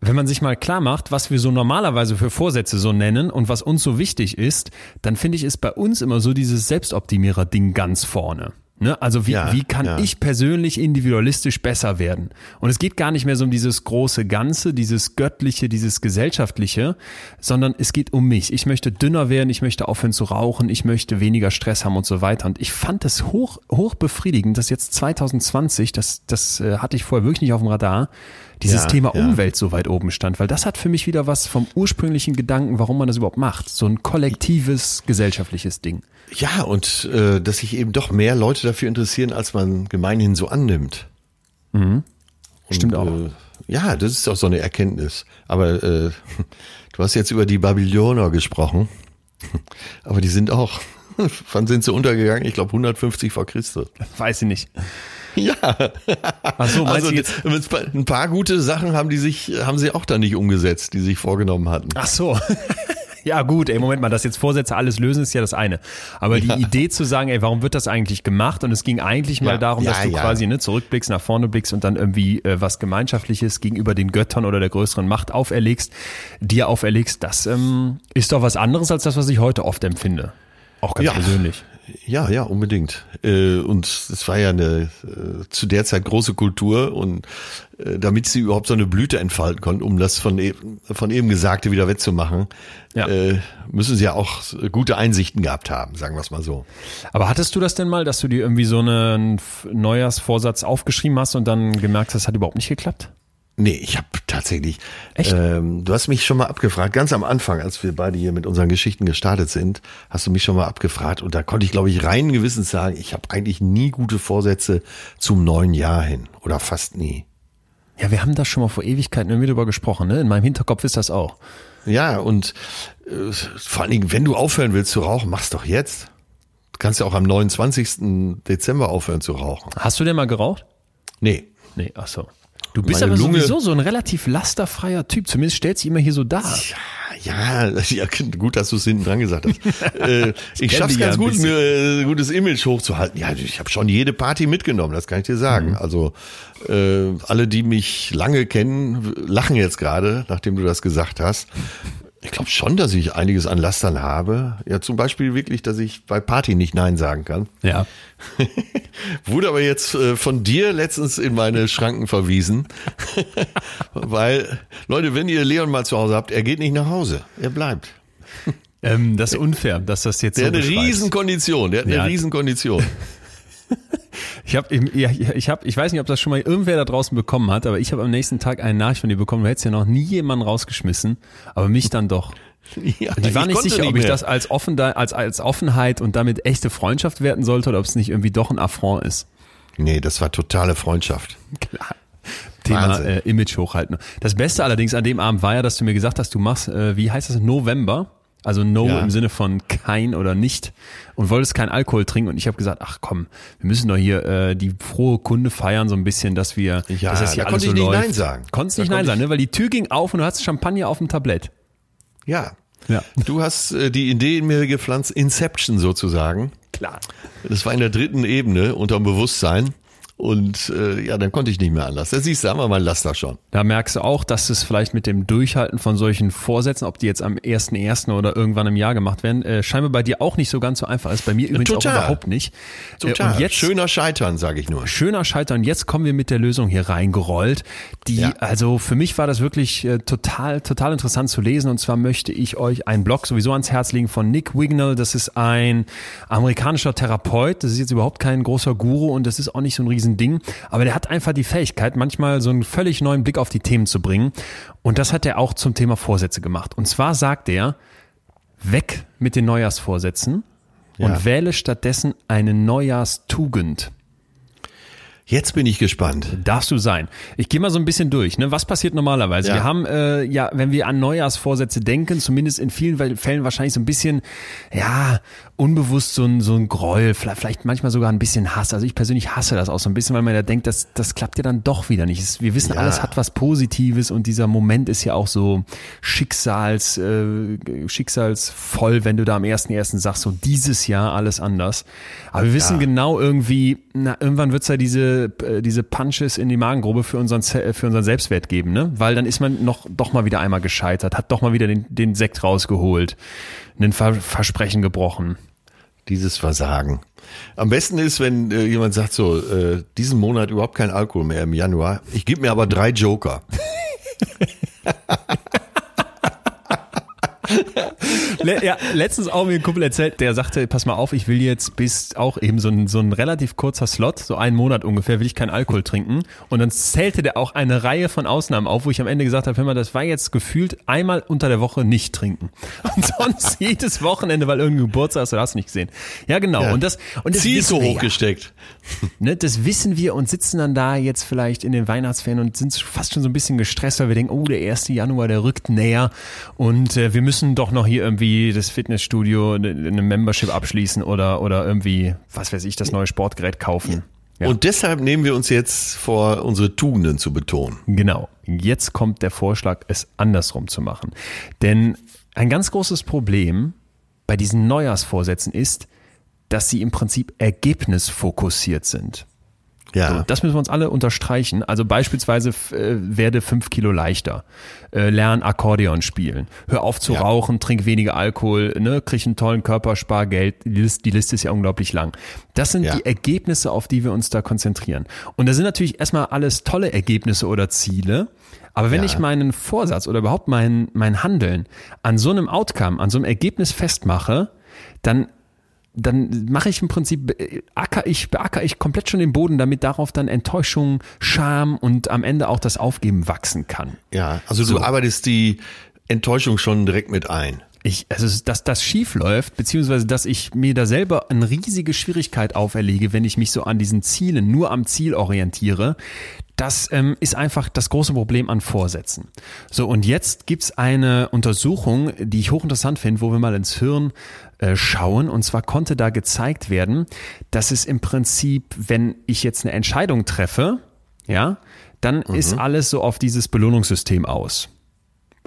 Wenn man sich mal klar macht, was wir so normalerweise für Vorsätze so nennen und was uns so wichtig ist, dann finde ich, ist bei uns immer so dieses Selbstoptimierer-Ding ganz vorne. Ne? Also wie, Ja, wie kann ja. ich persönlich individualistisch besser werden? Und es geht gar nicht mehr so um dieses große Ganze, dieses Göttliche, dieses Gesellschaftliche, sondern es geht um mich. Ich möchte dünner werden, ich möchte aufhören zu rauchen, ich möchte weniger Stress haben und so weiter. Und ich fand es hoch, hoch befriedigend, dass jetzt 2020, das, das äh, hatte ich vorher wirklich nicht auf dem Radar, dieses Ja, Thema. Umwelt so weit oben stand, weil das hat für mich wieder was vom ursprünglichen Gedanken, warum man das überhaupt macht. So ein kollektives, gesellschaftliches Ding. Ja, und äh, dass sich eben doch mehr Leute dafür interessieren, als man gemeinhin so annimmt. Und, Stimmt auch. Äh, ja, das ist auch so eine Erkenntnis. Aber äh, du hast jetzt über die Babylonier gesprochen. Aber die sind auch, wann sind sie untergegangen? Ich glaube 150 vor Christus. Weiß ich nicht. Ja. Ach so, Also jetzt? ein paar gute Sachen haben die sich, haben sie auch da nicht umgesetzt, die sich vorgenommen hatten. Ach so. Ja gut, ey, Moment mal, dass jetzt Vorsätze alles lösen, ist ja das eine. Aber die Idee zu sagen, ey, warum wird das eigentlich gemacht? Und es ging eigentlich mal Ja, darum, dass ja, du quasi ne, zurückblickst, nach vorne blickst und dann irgendwie äh, was Gemeinschaftliches gegenüber den Göttern oder der größeren Macht auferlegst, dir auferlegst. Das ähm, ist doch was anderes als das, was ich heute oft empfinde. Auch ganz persönlich. Ja, ja, unbedingt. Äh, und es war ja eine äh, zu der Zeit große Kultur und äh, damit sie überhaupt so eine Blüte entfalten konnten, um das von eben, von eben Gesagte wieder wettzumachen, Ja. müssen sie ja auch gute Einsichten gehabt haben, sagen wir es mal so. Aber hattest du das denn mal, dass du dir irgendwie so einen Neujahrsvorsatz aufgeschrieben hast und dann gemerkt hast, das hat überhaupt nicht geklappt? Nee, ich habe tatsächlich. Echt? Ähm, du hast mich schon mal abgefragt, ganz am Anfang, als wir beide hier mit unseren Geschichten gestartet sind, hast du mich schon mal abgefragt und da konnte ich, glaube ich, rein gewissens sagen, ich habe eigentlich nie gute Vorsätze zum neuen Jahr hin oder fast nie. Ja, wir haben da schon mal vor Ewigkeiten irgendwie drüber gesprochen, ne? In meinem Hinterkopf ist das auch. Ja, und äh, vor allen Dingen, wenn du aufhören willst zu rauchen, mach's doch jetzt. Du kannst ja auch am 29. Dezember aufhören zu rauchen. Hast du denn mal geraucht? Nee. Nee, ach so. Du bist aber Lunge- sowieso so ein relativ lasterfreier Typ. Zumindest stellt sich immer hier so dar. Ja, ja, gut, dass du es hinten dran gesagt hast. äh, ich schaff's ja ganz ein gut, mir äh, ein gutes Image hochzuhalten. Ja, ich habe schon jede Party mitgenommen, das kann ich dir sagen. Also äh, alle, die mich lange kennen, lachen jetzt gerade, nachdem du das gesagt hast. Ich glaube schon, dass ich einiges an Lastern habe. Ja, zum Beispiel wirklich, dass ich bei Party nicht Nein sagen kann. Ja. Wurde aber jetzt äh, von dir letztens in meine Schranken verwiesen. Weil, Leute, wenn ihr Leon mal zu Hause habt, er geht nicht nach Hause. Er bleibt. Ähm, das ist unfair, dass das jetzt Der so hat eine. Riesenkondition. Der hat eine Ja. Riesenkondition. Ich habe, ja, ich habe, ich weiß nicht, ob das schon mal irgendwer da draußen bekommen hat, aber ich habe am nächsten Tag eine Nachricht von dir bekommen. Du hättest ja noch nie jemanden rausgeschmissen, aber mich dann doch. Ja, Und ich war nicht sicher, ob ich das als offen, als als Offenheit und damit echte Freundschaft werten sollte oder ob es nicht irgendwie doch ein Affront ist. Nee, das war totale Freundschaft. Thema Wahnsinn. äh, Image hochhalten. Das Beste allerdings an dem Abend war ja, dass du mir gesagt hast, du machst, äh, wie heißt das, November? Also No Ja. im Sinne von kein oder nicht und wolltest keinen Alkohol trinken und ich habe gesagt, ach komm, wir müssen doch hier äh, die frohe Kunde feiern so ein bisschen, dass wir, Ja, dass das hier da alles konnte so ich nicht läuft. Nein sagen. Konntest Da nicht Nein sagen, ne? weil die Tür ging auf und du hast Champagner auf dem Tablett. Ja. Ja. Du hast äh, die Idee in mir gepflanzt, Inception sozusagen. Klar. Das war in der dritten Ebene unterm Bewusstsein. Und äh, ja, dann konnte ich nicht mehr anders. Da siehst du, haben wir mal Laster schon. Da merkst du auch, dass es vielleicht mit dem Durchhalten von solchen Vorsätzen, ob die jetzt am 1.1. oder irgendwann im Jahr gemacht werden, äh, scheinbar bei dir auch nicht so ganz so einfach ist. Bei mir übrigens total. auch überhaupt nicht. Total. Äh, und jetzt Schöner Scheitern, sage ich nur. schöner Scheitern. Jetzt kommen wir mit der Lösung hier reingerollt. Die, Ja. also für mich war das wirklich äh, total, total interessant zu lesen. Und zwar möchte ich euch einen Blog sowieso ans Herz legen von Nick Wignall. Das ist ein amerikanischer Therapeut. Das ist jetzt überhaupt kein großer Guru und das ist auch nicht so ein Riesending. Aber der hat einfach die Fähigkeit, manchmal so einen völlig neuen Blick auf die Themen zu bringen. Und das hat er auch zum Thema Vorsätze gemacht. Und zwar sagt er, weg mit den Neujahrsvorsätzen Ja. und wähle stattdessen eine Neujahrstugend. Jetzt bin ich gespannt. Darfst du sein. Ich gehe mal so ein bisschen durch. Ne? Was passiert normalerweise? Ja. Wir haben, äh, ja, wenn wir an Neujahrsvorsätze denken, zumindest in vielen Fällen wahrscheinlich so ein bisschen, ja, unbewusst so ein, so ein Gräuel, vielleicht, manchmal sogar ein bisschen Hass. Also ich persönlich hasse das auch so ein bisschen, weil man ja denkt, das, das klappt ja dann doch wieder nicht. Wir wissen, Ja. alles hat was Positives und dieser Moment ist ja auch so Schicksals, äh, schicksalsvoll, wenn du da am 1.1. sagst, so dieses Jahr alles anders. Aber wir wissen Ja. genau irgendwie, na, irgendwann wird's ja diese, äh, diese Punches in die Magengrube für unseren, Se- für unseren Selbstwert geben, ne? Weil dann ist man noch, doch mal wieder einmal gescheitert, hat doch mal wieder den, den Sekt rausgeholt, ein Ver Versprechen gebrochen. Dieses Versagen. Am besten ist, wenn äh, jemand sagt so, äh, diesen Monat überhaupt kein Alkohol mehr im Januar. Ich gebe mir aber drei Joker. Le ja, letztens auch mir ein Kumpel erzählt, der sagte, pass mal auf, ich will jetzt bis auch eben so ein, so ein relativ kurzer Slot, so einen Monat ungefähr, will ich keinen Alkohol trinken. Und dann zählte der auch eine Reihe von Ausnahmen auf, wo ich am Ende gesagt habe, hör mal, das war jetzt gefühlt einmal unter der Woche nicht trinken. Und sonst jedes Wochenende, weil irgendein Geburtstag ist, oder hast du nicht gesehen. Ja, genau. Ja. Und das, und das Ziel wissen so wir ja. hochgesteckt. Ne, das wissen wir und sitzen dann da jetzt vielleicht in den Weihnachtsferien und sind fast schon so ein bisschen gestresst, weil wir denken, oh, der 1. Januar, der rückt näher und äh, wir müssen doch noch hier irgendwie das Fitnessstudio, eine, eine Membership abschließen oder, oder irgendwie, was weiß ich, das neue Sportgerät kaufen. Ja. Und deshalb nehmen wir uns jetzt vor, unsere Tugenden zu betonen. Genau. Jetzt kommt der Vorschlag, es andersrum zu machen. Denn ein ganz großes Problem bei diesen Neujahrsvorsätzen ist, dass sie im Prinzip ergebnisfokussiert sind. Ja. So, das müssen wir uns alle unterstreichen. Also beispielsweise äh, werde fünf Kilo leichter, äh, lern Akkordeon spielen, hör auf zu Ja. rauchen, trink weniger Alkohol, ne, krieg einen tollen Körper, spar Geld. Die Liste, die Liste ist ja unglaublich lang. Das sind Ja. die Ergebnisse, auf die wir uns da konzentrieren. Und da sind natürlich erstmal alles tolle Ergebnisse oder Ziele. Aber wenn Ja. ich meinen Vorsatz oder überhaupt mein, mein Handeln an so einem Outcome, an so einem Ergebnis festmache, dann dann mache ich im Prinzip, äh, acker ich, beacker ich komplett schon den Boden, damit darauf dann Enttäuschung, Scham und am Ende auch das Aufgeben wachsen kann. Ja, also So. du arbeitest die Enttäuschung schon direkt mit ein. Ich, also, dass das schief läuft, beziehungsweise, dass ich mir da selber eine riesige Schwierigkeit auferlege, wenn ich mich so an diesen Zielen, nur am Ziel orientiere, das ähm, ist einfach das große Problem an Vorsätzen. So, und jetzt gibt's eine Untersuchung, die ich hochinteressant finde, wo wir mal ins Hirn äh, schauen. Und zwar konnte da gezeigt werden, dass es im Prinzip, wenn ich jetzt eine Entscheidung treffe, ja, dann ist alles so auf dieses Belohnungssystem aus.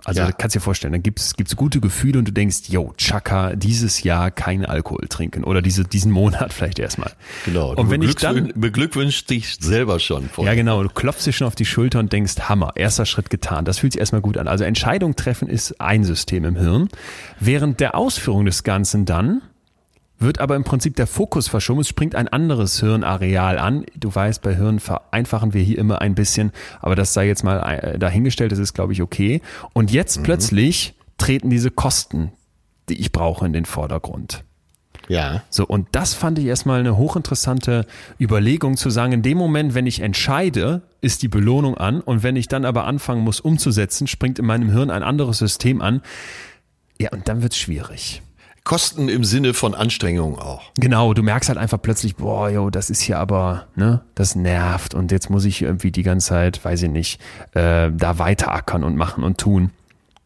Also Ja. du kannst dir vorstellen, dann gibt's gibt's gute Gefühle und du denkst, yo, Chaka, dieses Jahr keinen Alkohol trinken oder diese, diesen Monat vielleicht erstmal. Genau. Und wenn ich dann, beglückwünscht dich selber schon. ja vorher. genau, du klopfst dir schon auf die Schulter und denkst, Hammer, erster Schritt getan. Das fühlt sich erstmal gut an. Also Entscheidung treffen ist ein System im Hirn. Während der Ausführung des Ganzen dann wird aber im Prinzip der Fokus verschoben. Es springt ein anderes Hirnareal an. Du weißt, bei Hirn vereinfachen wir hier immer ein bisschen, aber das sei jetzt mal äh, dahingestellt, das ist, glaube ich, okay. Und jetzt plötzlich treten diese Kosten, die ich brauche, in den Vordergrund. Ja. So, und das fand ich erstmal eine hochinteressante Überlegung zu sagen, in dem Moment, wenn ich entscheide, ist die Belohnung an und wenn ich dann aber anfangen muss umzusetzen, springt in meinem Hirn ein anderes System an. Ja, und dann wird's schwierig. Kosten im Sinne von Anstrengung auch. Genau, du merkst halt einfach plötzlich, boah, yo, das ist hier aber, ne, das nervt und jetzt muss ich irgendwie die ganze Zeit, weiß ich nicht, äh, da weiterackern und machen und tun.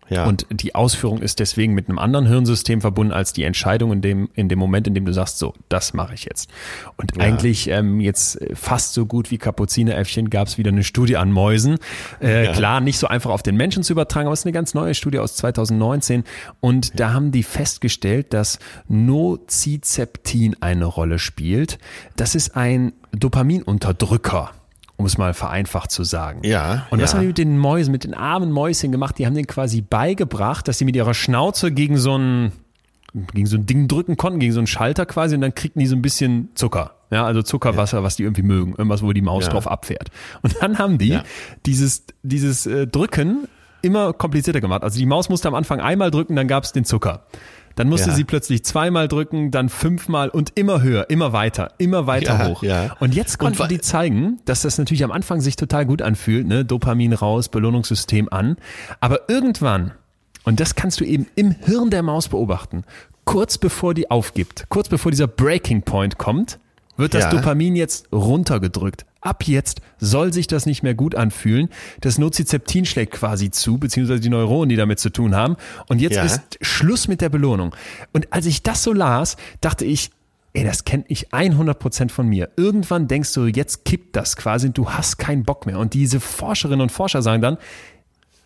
Ja. Und die Ausführung ist deswegen mit einem anderen Hirnsystem verbunden als die Entscheidung in dem, in dem Moment, in dem du sagst, so, das mache ich jetzt. Und eigentlich ähm, jetzt fast so gut wie Kapuzineräffchen gab es wieder eine Studie an Mäusen. Äh, Klar, nicht so einfach auf den Menschen zu übertragen, aber es ist eine ganz neue Studie aus 2019. Und da haben die festgestellt, dass Nocizeptin eine Rolle spielt. Das ist ein Dopaminunterdrücker um es mal vereinfacht zu sagen. Ja, Und was ja. haben die mit den Mäusen, mit den armen Mäuschen gemacht? Die haben denen quasi beigebracht, dass sie mit ihrer Schnauze gegen so ein, gegen so ein Ding drücken konnten, gegen so einen Schalter quasi, und dann kriegten die so ein bisschen Zucker. Ja, also Zuckerwasser, was die irgendwie mögen. Irgendwas, wo die Maus Ja. drauf abfährt. Und dann haben die Ja. dieses, dieses äh, Drücken immer komplizierter gemacht. Also die Maus musste am Anfang einmal drücken, dann gab es den Zucker. Dann musste Ja. sie plötzlich zweimal drücken, dann fünfmal und immer höher, immer weiter, immer weiter Ja, hoch. ja. Und jetzt konnten wa- die zeigen, dass das natürlich am Anfang sich total gut anfühlt, ne? Dopamin raus, Belohnungssystem an. Aber irgendwann, und das kannst du eben im Hirn der Maus beobachten, kurz bevor die aufgibt, kurz bevor dieser Breaking Point kommt, wird das. Dopamin jetzt runtergedrückt. Ab jetzt soll sich das nicht mehr gut anfühlen. Das Nocizeptin schlägt quasi zu, beziehungsweise die Neuronen, die damit zu tun haben. Und jetzt Ja. ist Schluss mit der Belohnung. Und als ich das so las, dachte ich, ey, das kenne ich 100% von mir. Irgendwann denkst du, jetzt kippt das quasi und du hast keinen Bock mehr. Und diese Forscherinnen und Forscher sagen dann,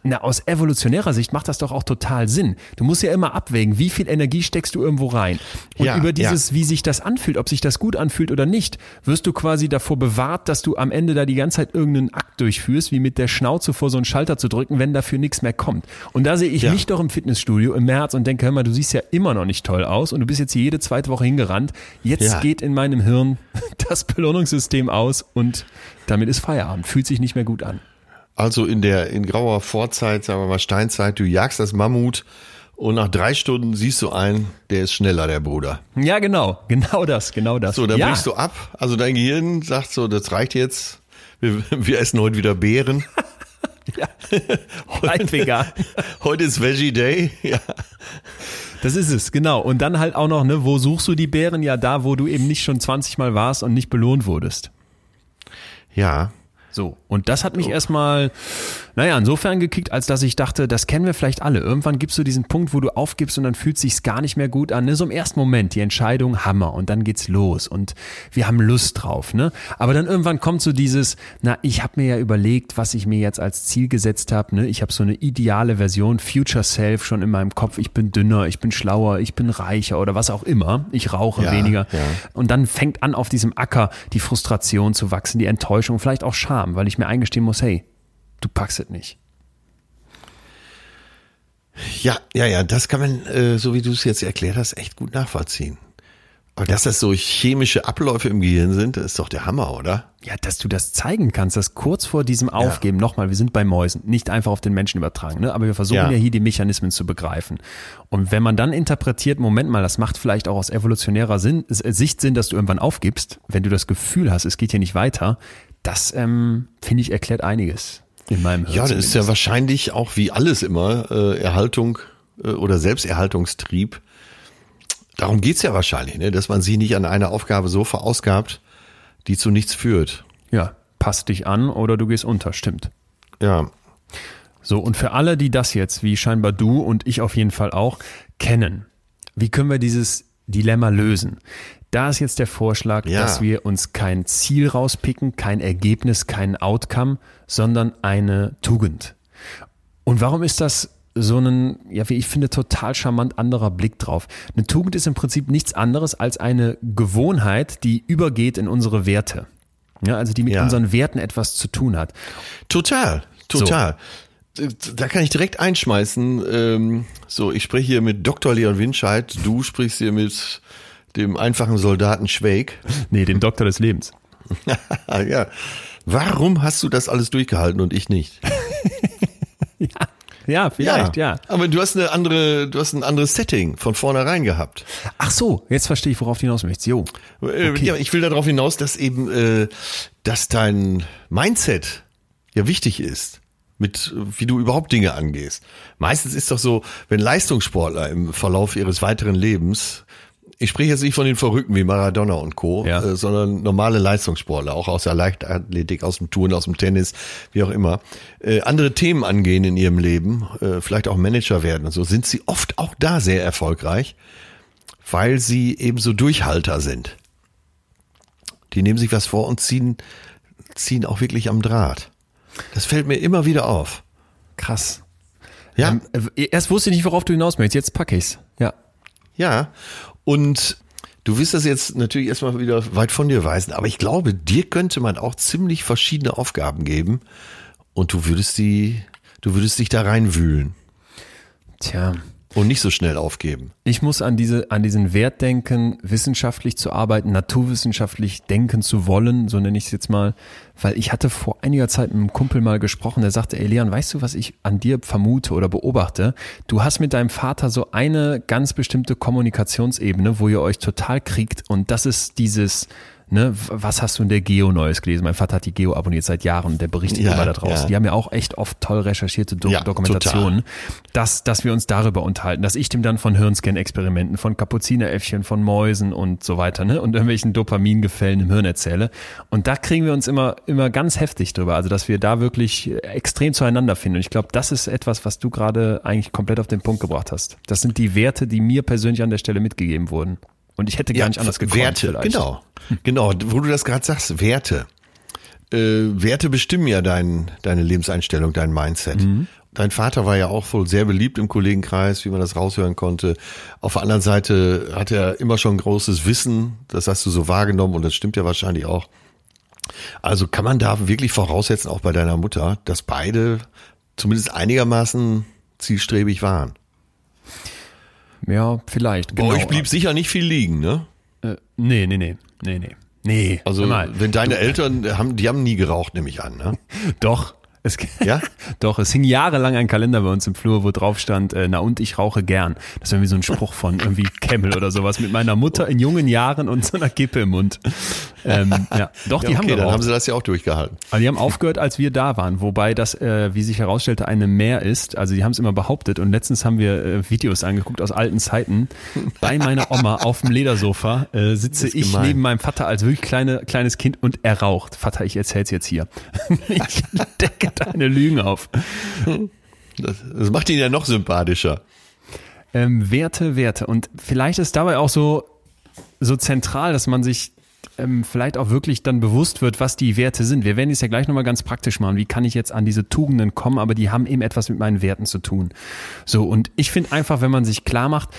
na, aus evolutionärer Sicht macht das doch auch total Sinn. Du musst ja immer abwägen, wie viel Energie steckst du irgendwo rein. Und Ja, über dieses, wie sich das anfühlt, ob sich das gut anfühlt oder nicht, wirst du quasi davor bewahrt, dass du am Ende da die ganze Zeit irgendeinen Akt durchführst, wie mit der Schnauze vor so einen Schalter zu drücken, wenn dafür nichts mehr kommt. Und da sehe ich Ja. mich doch im Fitnessstudio im März und denke, hör mal, du siehst ja immer noch nicht toll aus und du bist jetzt hier jede zweite Woche hingerannt. Jetzt Ja. geht in meinem Hirn das Belohnungssystem aus und damit ist Feierabend. Fühlt sich nicht mehr gut an. Also in der in grauer Vorzeit, sagen wir mal Steinzeit, du jagst das Mammut und nach drei Stunden siehst du einen, der ist schneller, der Bruder. Ja, genau. Genau das, genau das. So, dann ja. brichst du ab. Also dein Gehirn sagt so, das reicht jetzt. Wir, wir essen heute wieder Beeren. Ja. Halt vegan. Heute ist Veggie Day. Ja. Das ist es, genau. Und dann halt auch noch, ne, wo suchst du die Bären? Ja, da, wo du eben nicht schon 20 Mal warst und nicht belohnt wurdest. Ja. So. Und das hat mich erstmal Naja, insofern gekickt, als dass ich dachte, das kennen wir vielleicht alle. Irgendwann gibst du diesen Punkt, wo du aufgibst und dann fühlt sich's gar nicht mehr gut an. Ne? So im ersten Moment, die Entscheidung, Hammer. Und dann geht's los und wir haben Lust drauf. Ne? Aber dann irgendwann kommt so dieses, na, ich habe mir ja überlegt, was ich mir jetzt als Ziel gesetzt habe. Ne? Ich habe so eine ideale Version, Future Self schon in meinem Kopf. Ich bin dünner, ich bin schlauer, ich bin reicher oder was auch immer. Ich rauche Ja, weniger. ja. Und dann fängt an, auf diesem Acker die Frustration zu wachsen, die Enttäuschung, vielleicht auch Scham, weil ich mir eingestehen muss, hey, du packst es nicht. Ja, ja, ja, das kann man, äh, so wie du es jetzt erklärt hast, echt gut nachvollziehen. Aber dass das so chemische Abläufe im Gehirn sind, das ist doch der Hammer, oder? Ja, dass du das zeigen kannst, dass kurz vor diesem Aufgeben, nochmal, wir sind bei Mäusen, nicht einfach auf den Menschen übertragen, ne? aber wir versuchen ja. Ja. hier die Mechanismen zu begreifen. Und wenn man dann interpretiert, Moment mal, das macht vielleicht auch aus evolutionärer Sinn, äh, Sicht Sinn, dass du irgendwann aufgibst, wenn du das Gefühl hast, es geht hier nicht weiter, das, ähm, finde ich, erklärt einiges in meinem Hirn. Ja, das ist ja wahrscheinlich auch wie alles immer äh, Erhaltung äh, oder Selbsterhaltungstrieb. Darum geht's ja wahrscheinlich, ne? dass man sich nicht an eine Aufgabe so verausgabt, die zu nichts führt. Ja, passt dich an oder du gehst unter, stimmt. Ja, So, und für alle, die das jetzt, wie scheinbar du und ich auf jeden Fall auch, kennen, wie können wir dieses Dilemma lösen? Da ist jetzt der Vorschlag, Ja. dass wir uns kein Ziel rauspicken, kein Ergebnis, kein Outcome, sondern eine Tugend. Und warum ist das so ein, ja, wie ich finde, total charmant anderer Blick drauf? Eine Tugend ist im Prinzip nichts anderes als eine Gewohnheit, die übergeht in unsere Werte. Ja, also die mit Ja. unseren Werten etwas zu tun hat. total, total. Da kann ich direkt einschmeißen. Ähm, so, ich spreche hier mit Dr. Leon Winscheid, du sprichst hier mit dem einfachen Soldaten Schweig. Nee, dem Doktor des Lebens. Ah, ja. Warum hast du das alles durchgehalten und ich nicht? Ja, vielleicht, ja. Aber du hast eine andere, du hast ein anderes Setting von vornherein gehabt. Ach so, jetzt verstehe ich, worauf du hinaus möchtest. Jo. Äh, Okay. Ja, ich will darauf hinaus, dass eben, äh, dass dein Mindset ja wichtig ist, mit wie du überhaupt Dinge angehst. Meistens ist doch so, wenn Leistungssportler im Verlauf ihres weiteren Lebens ich spreche jetzt nicht von den Verrückten wie Maradona und Co., Ja. äh, sondern normale Leistungssportler, auch aus der Leichtathletik, aus dem Touren, aus dem Tennis, wie auch immer, äh, andere Themen angehen in ihrem Leben, äh, vielleicht auch Manager werden und so, sind sie oft auch da sehr erfolgreich, weil sie eben so Durchhalter sind. Die nehmen sich was vor und ziehen, ziehen auch wirklich am Draht. Das fällt mir immer wieder auf. Krass. Ja, Ähm, äh, erst wusste ich nicht, worauf du hinaus möchtest. Jetzt packe ich's. Ja. ja. Und du wirst das jetzt natürlich erstmal wieder weit von dir weisen, aber ich glaube, dir könnte man auch ziemlich verschiedene Aufgaben geben und du würdest die, du würdest dich da reinwühlen Tja. Und nicht so schnell aufgeben. Ich muss an diese, an diesen Wert denken, wissenschaftlich zu arbeiten, naturwissenschaftlich denken zu wollen, so nenne ich es jetzt mal, weil ich hatte vor einiger Zeit mit einem Kumpel mal gesprochen, der sagte, ey Leon, weißt du, was ich an dir vermute oder beobachte? Du hast mit deinem Vater so eine ganz bestimmte Kommunikationsebene, wo ihr euch total kriegt und das ist dieses, ne, was hast du in der Geo Neues gelesen? Mein Vater hat die Geo abonniert seit Jahren und der berichtet Ja, immer da draußen. ja. Die haben ja auch echt oft toll recherchierte Do Ja, Dokumentationen, dass, dass wir uns darüber unterhalten, dass ich dem dann von Hirnscan-Experimenten, von Kapuzineräffchen, von Mäusen und so weiter, ne, und irgendwelchen Dopamingefällen im Hirn erzähle. Und da kriegen wir uns immer, immer ganz heftig drüber. Also, dass wir da wirklich extrem zueinander finden. Und ich glaube, das ist etwas, was du gerade eigentlich komplett auf den Punkt gebracht hast. Das sind die Werte, die mir persönlich an der Stelle mitgegeben wurden. Und ich hätte gar nicht anders gekonnt. Werte, vielleicht. genau. Genau, wo du das gerade sagst, Werte. Äh, Werte bestimmen ja dein, deine Lebenseinstellung, dein Mindset. Mhm. Dein Vater war ja auch wohl sehr beliebt im Kollegenkreis, wie man das raushören konnte. Auf der anderen Seite hat er immer schon großes Wissen, das hast du so wahrgenommen und das stimmt ja wahrscheinlich auch. Also kann man da wirklich voraussetzen, auch bei deiner Mutter, dass beide zumindest einigermaßen zielstrebig waren. Ja, vielleicht. Bei genau. euch blieb sicher nicht viel liegen, ne? Äh, nee, nee, nee. Nee, nee. Nee. Also mal. wenn deine Eltern haben, die haben nie geraucht, nehme ich an, ne? Doch. Es, Ja? Doch, es hing jahrelang ein Kalender bei uns im Flur, wo drauf stand, äh, na und ich rauche gern. Das ist irgendwie so ein Spruch von irgendwie Camel oder sowas mit meiner Mutter in jungen Jahren und so einer Kippe im Mund. Ähm, ja, doch, die ja, haben okay, dann haben sie das ja auch durchgehalten. Aber die haben aufgehört, als wir da waren, wobei das, äh, wie sich herausstellte, eine Mehr ist. Also die haben es immer behauptet und letztens haben wir äh, Videos angeguckt aus alten Zeiten. Bei meiner Oma auf dem Ledersofa äh, sitze ich gemein. neben meinem Vater als wirklich kleine, kleines Kind und er raucht. Vater, ich erzähl's jetzt hier. ich denke, Deine Lügen auf. Das, das macht ihn ja noch sympathischer. Ähm, Werte, Werte. Und vielleicht ist dabei auch so, so zentral, dass man sich ähm, vielleicht auch wirklich dann bewusst wird, was die Werte sind. Wir werden es ja gleich nochmal ganz praktisch machen. Wie kann ich jetzt an diese Tugenden kommen, aber die haben eben etwas mit meinen Werten zu tun. So, und ich finde einfach, wenn man sich klar macht,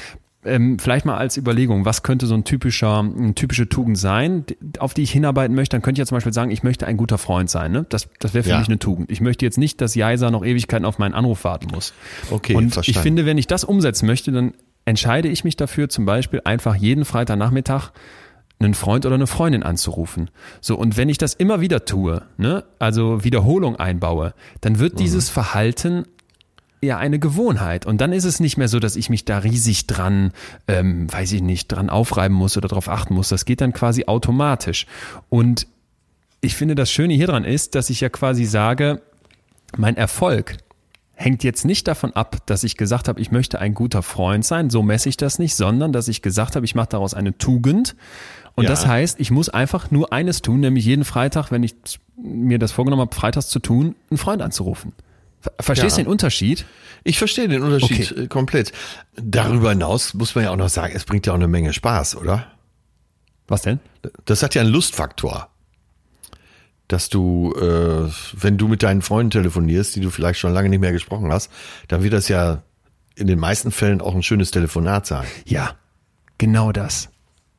ähm, vielleicht mal als Überlegung, was könnte so ein typischer, eine typische Tugend sein, auf die ich hinarbeiten möchte, dann könnte ich ja zum Beispiel sagen, ich möchte ein guter Freund sein. Ne? Das, das wäre für Ja. mich eine Tugend. Ich möchte jetzt nicht, dass Jaisa noch Ewigkeiten auf meinen Anruf warten muss. Okay, Und ich verstanden. finde, wenn ich das umsetzen möchte, dann entscheide ich mich dafür, zum Beispiel einfach jeden Freitagnachmittag einen Freund oder eine Freundin anzurufen. So, und wenn ich das immer wieder tue, ne, also Wiederholung einbaue, dann wird dieses Verhalten ja eine Gewohnheit. Und dann ist es nicht mehr so, dass ich mich da riesig dran, ähm, weiß ich nicht, dran aufreiben muss oder darauf achten muss. Das geht dann quasi automatisch. Und ich finde, das Schöne hier dran ist, dass ich ja quasi sage, mein Erfolg hängt jetzt nicht davon ab, dass ich gesagt habe, ich möchte ein guter Freund sein, so messe ich das nicht, sondern dass ich gesagt habe, ich mache daraus eine Tugend. Und Ja. das heißt, ich muss einfach nur eines tun, nämlich jeden Freitag, wenn ich mir das vorgenommen habe, freitags zu tun, einen Freund anzurufen. Ver- Verstehst du Ja. den Unterschied? Ich verstehe den Unterschied Okay. äh, komplett. Darüber hinaus muss man ja auch noch sagen, es bringt ja auch eine Menge Spaß, oder? Was denn? Das hat ja einen Lustfaktor. Dass du, äh, wenn du mit deinen Freunden telefonierst, die du vielleicht schon lange nicht mehr gesprochen hast, dann wird das ja in den meisten Fällen auch ein schönes Telefonat sein. Ja, genau das.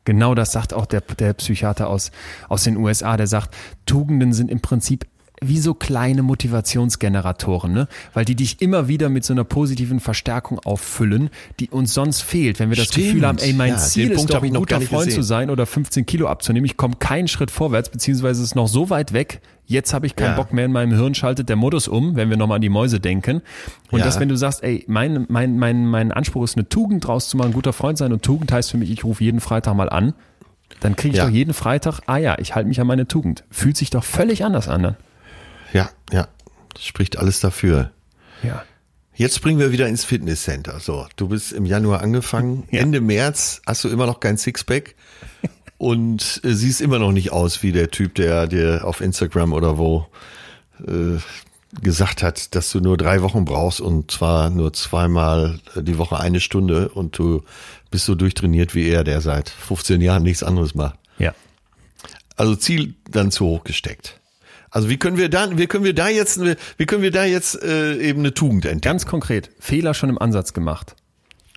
Genau das sagt auch der, der Psychiater aus, aus den USA, der sagt, Tugenden sind im Prinzip wie so kleine Motivationsgeneratoren, ne? Weil die dich immer wieder mit so einer positiven Verstärkung auffüllen, die uns sonst fehlt. Wenn wir das Stimmt. Gefühl haben, ey, mein Ja, Ziel ist Punkt doch ein guter Freund zu sein oder 15 Kilo abzunehmen, ich komme keinen Schritt vorwärts, beziehungsweise es ist noch so weit weg, jetzt habe ich keinen Ja. Bock mehr in meinem Hirn, schaltet der Modus um, wenn wir nochmal an die Mäuse denken. Und Ja. das, wenn du sagst, ey, mein, mein, mein, mein Anspruch ist, eine Tugend draus zu machen, ein guter Freund sein und Tugend heißt für mich, ich rufe jeden Freitag mal an, dann kriege ich Ja. doch jeden Freitag, ah ja, ich halte mich an meine Tugend. Fühlt sich doch völlig anders an. dann. Ja, ja. Das spricht alles dafür. Ja. Jetzt springen wir wieder ins Fitnesscenter. So, du bist im Januar angefangen. Ja. Ende März hast du immer noch kein Sixpack und äh, siehst immer noch nicht aus wie der Typ, der dir auf Instagram oder wo äh, gesagt hat, dass du nur drei Wochen brauchst und zwar nur zweimal die Woche eine Stunde und du bist so durchtrainiert wie er, der seit 15 Jahren nichts anderes macht. Ja. Also Ziel dann zu hoch gesteckt. Also wie können wir da, wie können wir da jetzt, wie können wir da jetzt äh, eben eine Tugend entdecken? Ganz konkret, Fehler schon im Ansatz gemacht.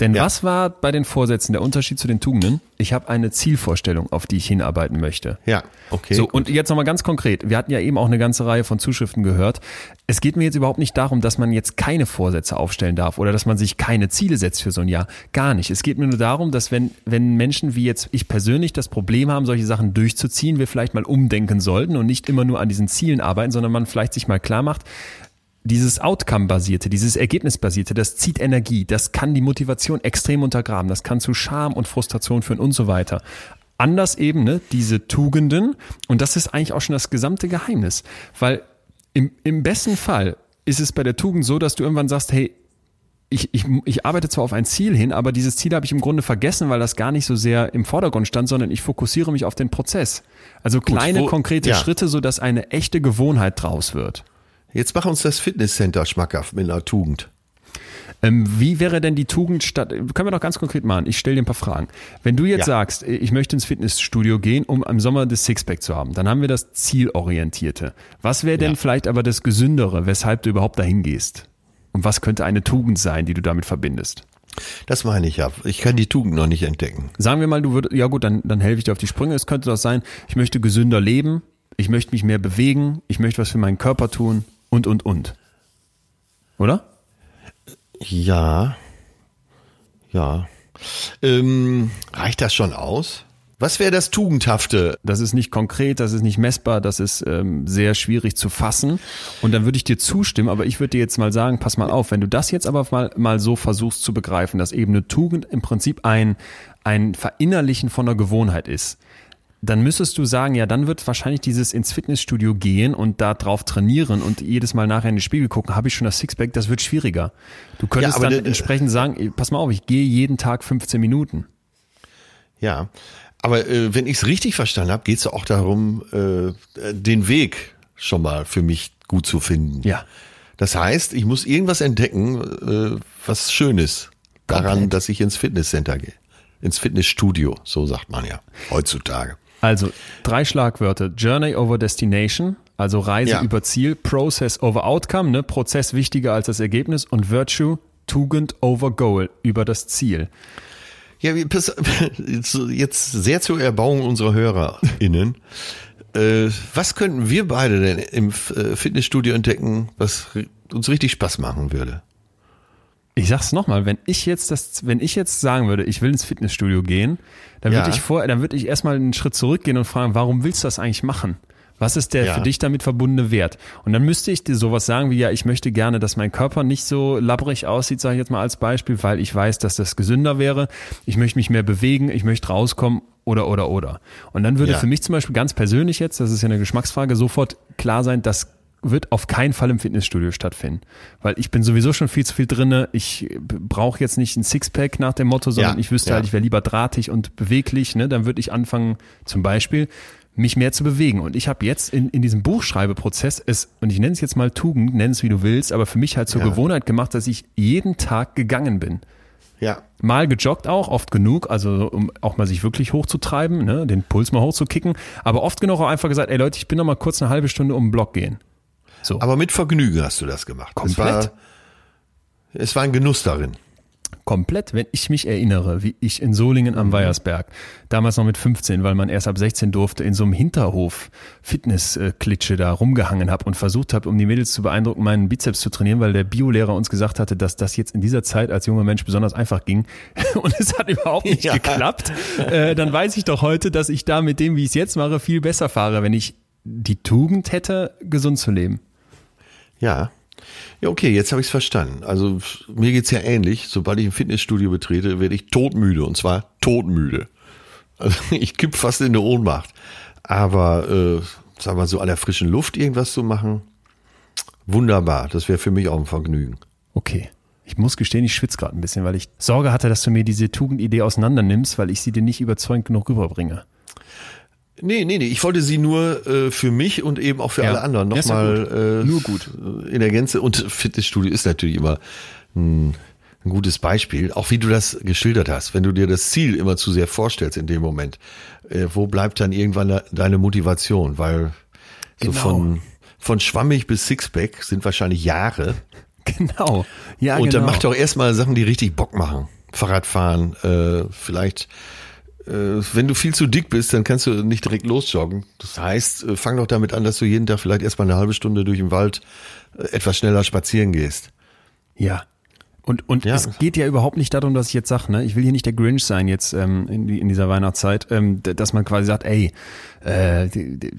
Denn Ja. was war bei den Vorsätzen der Unterschied zu den Tugenden? Ich habe eine Zielvorstellung, auf die ich hinarbeiten möchte. Ja, okay. So, und jetzt nochmal ganz konkret. Wir hatten ja eben auch eine ganze Reihe von Zuschriften gehört. Es geht mir jetzt überhaupt nicht darum, dass man jetzt keine Vorsätze aufstellen darf oder dass man sich keine Ziele setzt für so ein Jahr. Gar nicht. Es geht mir nur darum, dass wenn, wenn Menschen wie jetzt ich persönlich das Problem haben, solche Sachen durchzuziehen, wir vielleicht mal umdenken sollten und nicht immer nur an diesen Zielen arbeiten, sondern man vielleicht sich mal klar macht, dieses Outcome-basierte, dieses Ergebnisbasierte, das zieht Energie, das kann die Motivation extrem untergraben, das kann zu Scham und Frustration führen und so weiter. Anders eben, ne, diese Tugenden, und das ist eigentlich auch schon das gesamte Geheimnis, weil im, im besten Fall ist es bei der Tugend so, dass du irgendwann sagst, hey, ich, ich, ich arbeite zwar auf ein Ziel hin, aber dieses Ziel habe ich im Grunde vergessen, weil das gar nicht so sehr im Vordergrund stand, sondern ich fokussiere mich auf den Prozess. Also kleine, wo- konkrete ja. Schritte, so dass eine echte Gewohnheit draus wird. Jetzt mach uns das Fitnesscenter schmackhaft mit einer Tugend. Ähm, wie wäre denn die Tugend statt, können wir doch ganz konkret machen, ich stelle dir ein paar Fragen. Wenn du jetzt Ja. sagst, ich möchte ins Fitnessstudio gehen, um im Sommer das Sixpack zu haben, dann haben wir das Zielorientierte. Was wäre denn Ja. vielleicht aber das Gesündere, weshalb du überhaupt dahin gehst? Und was könnte eine Tugend sein, die du damit verbindest? Das meine ich ja. Ich kann die Tugend noch nicht entdecken. Sagen wir mal, du würdest, ja gut, dann, dann helfe ich dir auf die Sprünge. Es könnte doch sein, ich möchte gesünder leben, ich möchte mich mehr bewegen, ich möchte was für meinen Körper tun und, und, und. Oder? Ja. Ja. Ähm, reicht das schon aus? Was wäre das Tugendhafte? Das ist nicht konkret, das ist nicht messbar, das ist ähm, sehr schwierig zu fassen. Und dann würde ich dir zustimmen, aber ich würde dir jetzt mal sagen, pass mal auf, wenn du das jetzt aber mal, mal so versuchst zu begreifen, dass eben eine Tugend im Prinzip ein, ein Verinnerlichen von einer Gewohnheit ist, dann müsstest du sagen, ja, dann wird wahrscheinlich dieses ins Fitnessstudio gehen und da drauf trainieren und jedes Mal nachher in den Spiegel gucken, habe ich schon das Sixpack, das wird schwieriger. Du könntest aber dann der- entsprechend sagen, pass mal auf, ich gehe jeden Tag 15 Minuten. Ja. Aber äh, wenn ich es richtig verstanden habe, geht es auch darum, äh, den Weg schon mal für mich gut zu finden. Ja. Das heißt, ich muss irgendwas entdecken, äh, was schön ist daran, Komplett. dass ich ins Fitnesscenter gehe. Ins Fitnessstudio, so sagt man ja heutzutage. Also drei Schlagwörter. Journey over Destination, also Reise Ja. über Ziel. Process over Outcome, ne? Prozess wichtiger als das Ergebnis. Und Virtue, Tugend over Goal, über das Ziel. Ja, jetzt- sehr zur Erbauung unserer HörerInnen. Äh, was könnten wir beide denn im äh, Fitnessstudio entdecken, was uns richtig Spaß machen würde? Ich sag's nochmal, wenn ich jetzt das, wenn ich jetzt sagen würde, ich will ins Fitnessstudio gehen, dann würde Ja. ich vor, dann würde ich erstmal einen Schritt zurückgehen und fragen, warum willst du das eigentlich machen? Was ist der Ja. für dich damit verbundene Wert? Und dann müsste ich dir sowas sagen wie, ja, ich möchte gerne, dass mein Körper nicht so labbrig aussieht, sage ich jetzt mal als Beispiel, weil ich weiß, dass das gesünder wäre. Ich möchte mich mehr bewegen, ich möchte rauskommen oder, oder, oder. Und dann würde Ja. für mich zum Beispiel ganz persönlich jetzt, das ist ja eine Geschmacksfrage, sofort klar sein, dass wird auf keinen Fall im Fitnessstudio stattfinden. Weil ich bin sowieso schon viel zu viel drinne. Ich brauche jetzt nicht ein Sixpack nach dem Motto, sondern Ja, ich wüsste ja. halt, ich wäre lieber drahtig und beweglich. Ne? Dann würde ich anfangen, zum Beispiel, mich mehr zu bewegen. Und ich habe jetzt in, in diesem Buchschreibeprozess es, und ich nenne es jetzt mal Tugend, nenn es wie du willst, aber für mich halt zur Ja. Gewohnheit gemacht, dass ich jeden Tag gegangen bin. Ja. Mal gejoggt auch, oft genug, also um auch mal sich wirklich hochzutreiben, ne, den Puls mal hochzukicken, aber oft genug auch einfach gesagt, ey Leute, ich bin noch mal kurz eine halbe Stunde um den Block gehen. So. Aber mit Vergnügen hast du das gemacht. Es Komplett. war, es war ein Genuss darin. komplett, wenn ich mich erinnere, wie ich in Solingen Mhm. am Weiersberg, damals noch mit 15, weil man erst ab 16 durfte, in so einem Hinterhof Fitnessklitsche da rumgehangen habe und versucht habe, um die Mädels zu beeindrucken, meinen Bizeps zu trainieren, weil der Biolehrer uns gesagt hatte, dass das jetzt in dieser Zeit als junger Mensch besonders einfach ging und es hat überhaupt nicht Ja. geklappt, äh, dann weiß ich doch heute, dass ich da mit dem, wie ich es jetzt mache, viel besser fahre, wenn ich die Tugend hätte, gesund zu leben. Ja. Ja, okay, jetzt habe ich es verstanden. Also mir geht's ja ähnlich. Sobald ich ein Fitnessstudio betrete, werde ich todmüde und zwar todmüde. Also ich kipp fast in eine Ohnmacht. Aber äh, sag mal so an der frischen Luft irgendwas zu machen, wunderbar. Das wäre für mich auch ein Vergnügen. Okay. Ich muss gestehen, ich schwitze gerade ein bisschen, weil ich Sorge hatte, dass du mir diese Tugendidee auseinander nimmst, weil ich sie dir nicht überzeugend genug rüberbringe. Nee, nee, nee. Ich wollte sie nur äh, für mich und eben auch für Ja. alle anderen ist ja nochmal äh, Nur gut. in der Gänze. Und Fitnessstudio ist natürlich immer ein, ein gutes Beispiel. Auch wie du das geschildert hast. Wenn du dir das Ziel immer zu sehr vorstellst in dem Moment, äh, wo bleibt dann irgendwann deine Motivation? Weil so Genau. von, von schwammig bis Sixpack sind wahrscheinlich Jahre. Genau. Ja, und genau. dann mach doch erstmal Sachen, die richtig Bock machen. Fahrradfahren, äh, vielleicht, äh, wenn du viel zu dick bist, dann kannst du nicht direkt losjoggen. Das heißt, äh, fang doch damit an, dass du jeden Tag vielleicht erstmal eine halbe Stunde durch den Wald äh, etwas schneller spazieren gehst. Ja. Und, und Ja. es geht ja überhaupt nicht darum, dass ich jetzt sage, ne, ich will hier nicht der Grinch sein jetzt ähm, in, in dieser Weihnachtszeit, ähm, dass man quasi sagt, ey, äh,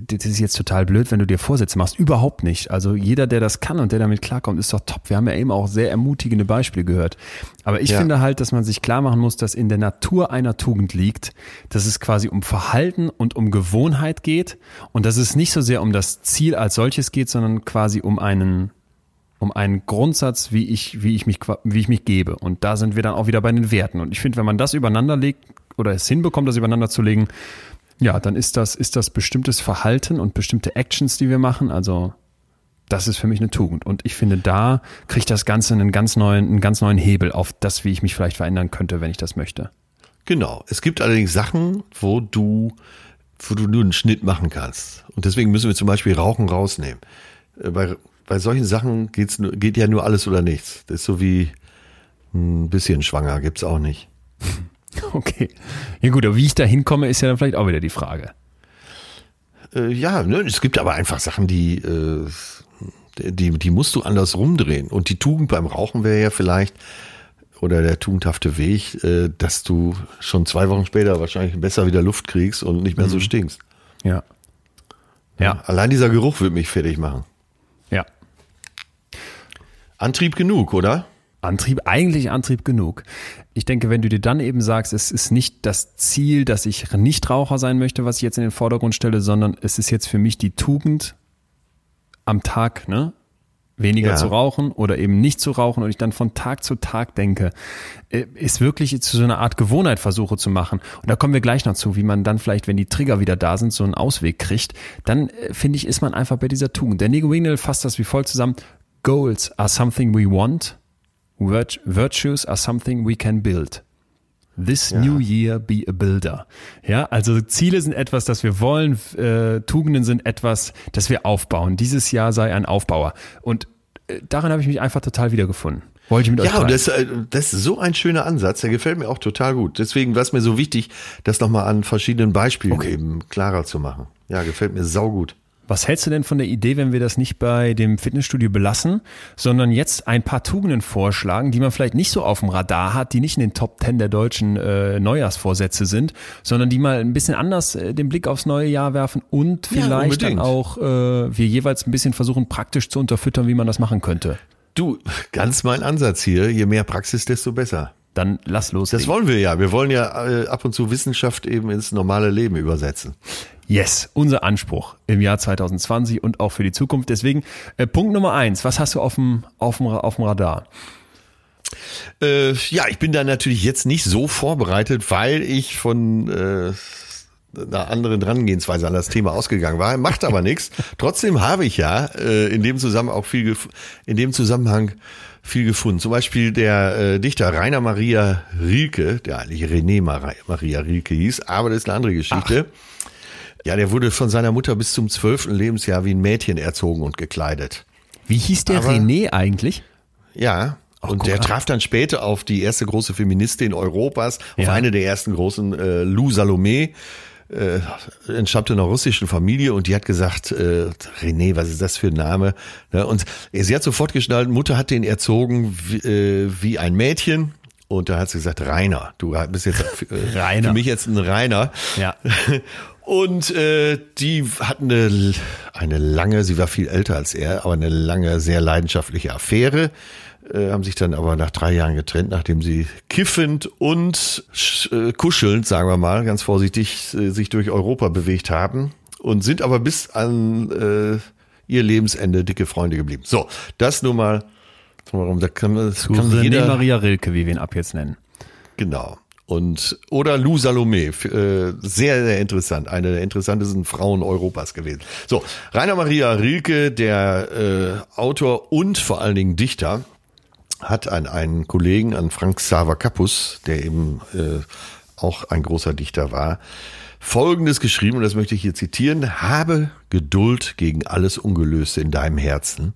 das ist jetzt total blöd, wenn du dir Vorsätze machst. Überhaupt nicht. Also jeder, der das kann und der damit klarkommt, ist doch top. Wir haben ja eben auch sehr ermutigende Beispiele gehört. Aber ich Ja. finde halt, dass man sich klar machen muss, dass in der Natur einer Tugend liegt, dass es quasi um Verhalten und um Gewohnheit geht und dass es nicht so sehr um das Ziel als solches geht, sondern quasi um einen um einen Grundsatz, wie ich, wie ich mich, wie ich mich gebe. Und da sind wir dann auch wieder bei den Werten. Und ich finde, wenn man das übereinander legt oder es hinbekommt, das übereinander zu legen, ja, dann ist das, ist das bestimmtes Verhalten und bestimmte Actions, die wir machen. Also, das ist für mich eine Tugend. Und ich finde, da kriegt das Ganze einen ganz neuen, einen ganz neuen Hebel auf das, wie ich mich vielleicht verändern könnte, wenn ich das möchte. Genau. Es gibt allerdings Sachen, wo du, wo du nur einen Schnitt machen kannst. Und deswegen müssen wir zum Beispiel Rauchen rausnehmen. Äh, Bei, bei solchen Sachen geht's, geht ja nur alles oder nichts. Das ist so wie ein bisschen schwanger, gibt's auch nicht. Okay. Ja gut, aber wie ich da hinkomme, ist ja dann vielleicht auch wieder die Frage. Äh, ja, ne, es gibt aber einfach Sachen, die, äh, die, die musst du anders rumdrehen. Und die Tugend beim Rauchen wäre ja vielleicht, oder der tugendhafte Weg, äh, dass du schon zwei Wochen später wahrscheinlich besser wieder Luft kriegst und nicht mehr so stinkst. Ja. Ja. Allein dieser Geruch wird mich fertig machen. Antrieb genug, oder? Antrieb, eigentlich Antrieb genug. Ich denke, wenn du dir dann eben sagst, es ist nicht das Ziel, dass ich Nichtraucher sein möchte, was ich jetzt in den Vordergrund stelle, sondern es ist jetzt für mich die Tugend am Tag, ne? weniger Ja. zu rauchen oder eben nicht zu rauchen und ich dann von Tag zu Tag denke, äh, ist wirklich zu so einer Art Gewohnheit versuche zu machen. Und da kommen wir gleich noch zu, wie man dann vielleicht, wenn die Trigger wieder da sind, so einen Ausweg kriegt. Dann äh, finde ich, ist man einfach bei dieser Tugend. Der Nico Wignell fasst das wie folgt zusammen. Goals are something we want. Virt- Virtues are something we can build. This new year be a builder. Ja, also Ziele sind etwas, das wir wollen, äh, Tugenden sind etwas, das wir aufbauen. Dieses Jahr sei ein Aufbauer. Und äh, darin habe ich mich einfach total wiedergefunden. Wollte ich mit euch Ja, und teilen. das, äh, das ist so ein schöner Ansatz, der gefällt mir auch total gut. Deswegen war es mir so wichtig, das nochmal an verschiedenen Beispielen eben klarer zu machen. Ja, gefällt mir saugut. Was hältst du denn von der Idee, wenn wir das nicht bei dem Fitnessstudio belassen, sondern jetzt ein paar Tugenden vorschlagen, die man vielleicht nicht so auf dem Radar hat, die nicht in den Top 10 der deutschen äh, Neujahrsvorsätze sind, sondern die mal ein bisschen anders äh, den Blick aufs neue Jahr werfen und Ja, vielleicht dann unbedingt. auch äh, wir jeweils ein bisschen versuchen, praktisch zu unterfüttern, wie man das machen könnte. Du, ganz mein Ansatz hier. Je mehr Praxis, desto besser. Dann lass los. Das wollen wir ja. Wir wollen ja äh, ab und zu Wissenschaft eben ins normale Leben übersetzen. Yes, unser Anspruch im Jahr 2020 und auch für die Zukunft. Deswegen äh, Punkt Nummer eins. Was hast du auf dem, auf dem, auf dem Radar? Äh, ja, ich bin da natürlich jetzt nicht so vorbereitet, weil ich von äh, einer anderen Herangehensweise an das Thema ausgegangen war. Macht aber nichts. Trotzdem habe ich ja äh, in dem Zusammenhang auch viel in dem Zusammenhang viel gefunden. Zum Beispiel der äh, Dichter Rainer Maria Rilke, der eigentlich René Mar Maria Rilke hieß, aber das ist eine andere Geschichte. Ja, der wurde von seiner Mutter bis zum zwölften Lebensjahr wie ein Mädchen erzogen und gekleidet. Wie hieß der Aber- René eigentlich? Ja. Und guck der traf dann später auf die erste große Feministin Europas, auf Ja. eine der ersten großen, äh, Lou Salome, äh, entstammte einer russischen Familie und die hat gesagt, äh, René, was ist das für ein Name? Ne, und sie hat sofort geschnallt, Mutter hat den erzogen wie, äh, wie ein Mädchen. Und da hat sie gesagt, Rainer, du bist jetzt äh, Rainer. für mich jetzt ein Rainer. Ja. Und äh, die hatten eine, eine lange, sie war viel älter als er, aber eine lange, sehr leidenschaftliche Affäre. Äh, haben sich dann aber nach drei Jahren getrennt, nachdem sie kiffend und äh, kuschelnd, sagen wir mal, ganz vorsichtig, äh, sich durch Europa bewegt haben und sind aber bis an äh, ihr Lebensende dicke Freunde geblieben. So, das nur mal. Warum? Da kann, man- das Zu kann jeder, Maria Rilke, wie wir ihn ab jetzt nennen. Genau. Und oder Lou Salome, äh, sehr, sehr interessant, eine der interessantesten Frauen Europas gewesen. So, Rainer Maria Rilke, der äh, Autor und vor allen Dingen Dichter, hat an einen Kollegen, an Frank Xaver Kappus, der eben äh, auch ein großer Dichter war, Folgendes geschrieben, und das möchte ich hier zitieren, habe Geduld gegen alles Ungelöste in deinem Herzen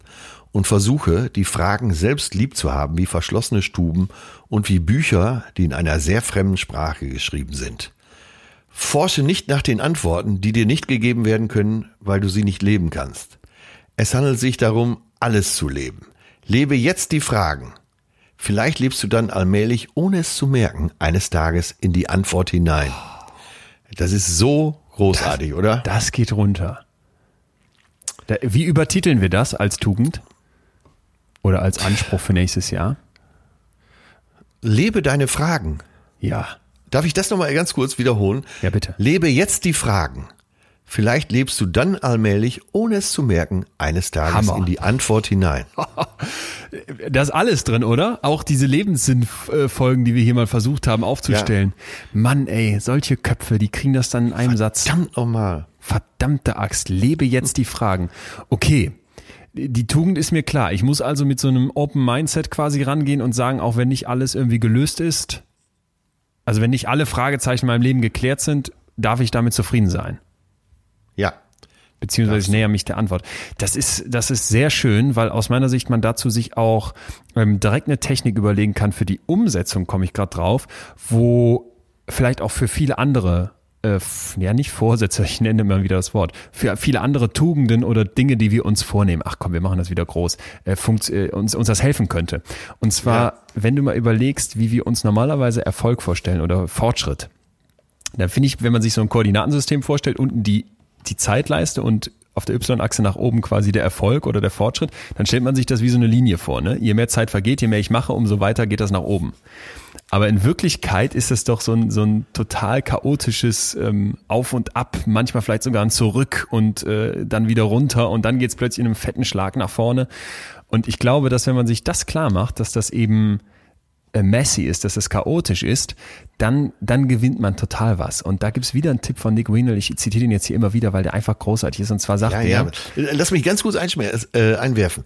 und versuche, die Fragen selbst lieb zu haben wie verschlossene Stuben und wie Bücher, die in einer sehr fremden Sprache geschrieben sind. Forsche nicht nach den Antworten, die dir nicht gegeben werden können, weil du sie nicht leben kannst. Es handelt sich darum, alles zu leben. Lebe jetzt die Fragen. Vielleicht lebst du dann allmählich, ohne es zu merken, eines Tages in die Antwort hinein. Das ist so großartig, oder? Das geht runter. Da, wie übertiteln wir das als Tugend? Oder als Anspruch für nächstes Jahr? Lebe deine Fragen. Ja. Darf ich das nochmal ganz kurz wiederholen? Ja, bitte. Lebe jetzt die Fragen. Vielleicht lebst du dann allmählich, ohne es zu merken, eines Tages Hammer. in die Antwort hinein. Da ist alles drin, oder? Auch diese Lebenssinnfolgen, die wir hier mal versucht haben aufzustellen. Mann, ey, solche Köpfe, die kriegen das dann in einem Satz. Verdammt nochmal. Verdammte Axt, lebe jetzt die Fragen. Okay. Die Tugend ist mir klar. Ich muss also mit so einem Open Mindset quasi rangehen und sagen, auch wenn nicht alles irgendwie gelöst ist, also wenn nicht alle Fragezeichen in meinem Leben geklärt sind, darf ich damit zufrieden sein. Ja. beziehungsweise ich näher mich der Antwort. Das ist, das ist sehr schön, weil aus meiner Sicht man dazu sich auch ähm, direkt eine Technik überlegen kann für die Umsetzung, komme ich gerade drauf, wo vielleicht auch für viele andere, äh, ja nicht Vorsätze, ich nenne immer wieder das Wort, für viele andere Tugenden oder Dinge, die wir uns vornehmen, ach komm, wir machen das wieder groß, äh, funkt, äh, uns, uns das helfen könnte. Und zwar, Ja. wenn du mal überlegst, wie wir uns normalerweise Erfolg vorstellen oder Fortschritt, dann finde ich, wenn man sich so ein Koordinatensystem vorstellt, unten die, die Zeitleiste und auf der Y-Achse nach oben quasi der Erfolg oder der Fortschritt, dann stellt man sich das wie so eine Linie vor. Ne? Je mehr Zeit vergeht, je mehr ich mache, umso weiter geht das nach oben. Aber in Wirklichkeit ist es doch so ein, so ein total chaotisches ähm, Auf und Ab, manchmal vielleicht sogar ein Zurück und äh, dann wieder runter und dann geht's plötzlich in einem fetten Schlag nach vorne. Und ich glaube, dass wenn man sich das klar macht, dass das eben messy ist, dass es chaotisch ist, dann, dann gewinnt man total was. Und da gibt's wieder einen Tipp von Nick Wienel, ich zitiere den jetzt hier immer wieder, weil der einfach großartig ist. Und zwar sagt Ja, er, ja. Lass mich ganz kurz äh, einwerfen.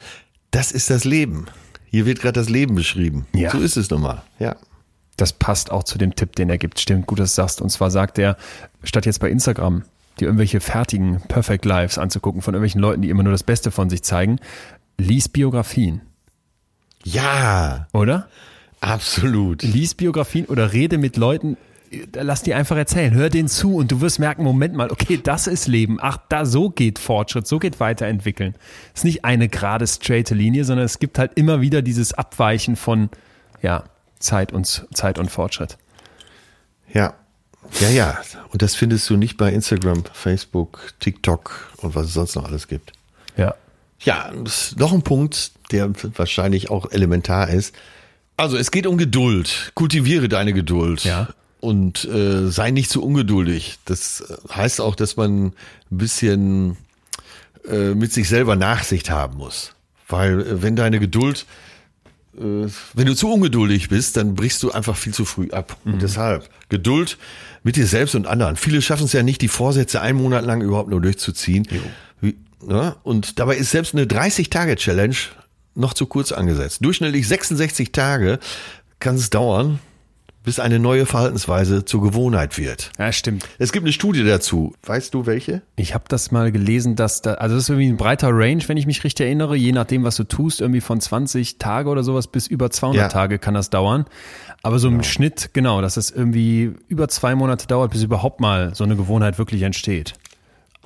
Das ist das Leben. Hier wird gerade das Leben beschrieben. Ja. So ist es nun mal. Ja. das passt auch zu dem Tipp, den er gibt. Stimmt, gut, dass du sagst. Und zwar sagt er, statt jetzt bei Instagram dir irgendwelche fertigen Perfect Lives anzugucken von irgendwelchen Leuten, die immer nur das Beste von sich zeigen, lies Biografien, Ja, oder? Absolut. Lies Biografien oder rede mit Leuten, lass die einfach erzählen, hör denen zu und du wirst merken, Moment mal, okay, das ist Leben. Ach, da so geht Fortschritt, so geht Weiterentwickeln. Es ist nicht eine gerade straighte Linie, sondern es gibt halt immer wieder dieses Abweichen von ja, Zeit und Zeit und Fortschritt. Ja. Ja, ja. Und das findest du nicht bei Instagram, Facebook, TikTok und was es sonst noch alles gibt. Ja. Ja, noch ein Punkt, der wahrscheinlich auch elementar ist. Also es geht um Geduld. Kultiviere deine Geduld. Ja. Und äh, sei nicht zu ungeduldig. Das äh, heißt auch, dass man ein bisschen äh, mit sich selber Nachsicht haben muss. Weil äh, wenn deine Geduld, äh, wenn du zu ungeduldig bist, dann brichst du einfach viel zu früh ab. Und deshalb Geduld mit dir selbst und anderen. Viele schaffen es ja nicht, die Vorsätze einen Monat lang überhaupt nur durchzuziehen. Wie, ne? Und dabei ist selbst eine 30-Tage-Challenge noch zu kurz angesetzt. Durchschnittlich 66 Tage kann es dauern, bis eine neue Verhaltensweise zur Gewohnheit wird. Ja, stimmt. Es gibt eine Studie dazu. Weißt du welche? Ich habe das mal gelesen, dass da, also das ist irgendwie ein breiter Range, wenn ich mich richtig erinnere, je nachdem, was du tust, irgendwie von 20 Tage oder sowas bis über 200 Ja. Tage kann das dauern. Aber so im Schnitt, genau, dass es irgendwie über zwei Monate dauert, bis überhaupt mal so eine Gewohnheit wirklich entsteht.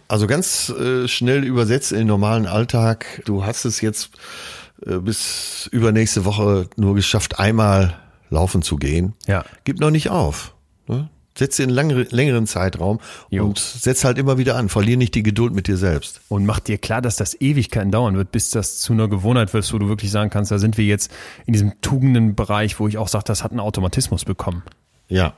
Also ganz äh, schnell übersetzt in den normalen Alltag. Du hast es jetzt bis übernächste Woche nur geschafft, einmal laufen zu gehen. Ja. Gib noch nicht auf. Ne? Setz dir einen langere, längeren Zeitraum Jo. und setz halt immer wieder an. Verlier nicht die Geduld mit dir selbst. Und mach dir klar, dass das Ewigkeiten dauern wird, bis das zu einer Gewohnheit wird, wo du wirklich sagen kannst, da sind wir jetzt in diesem Tugendenbereich, wo ich auch sage, das hat einen Automatismus bekommen. Ja.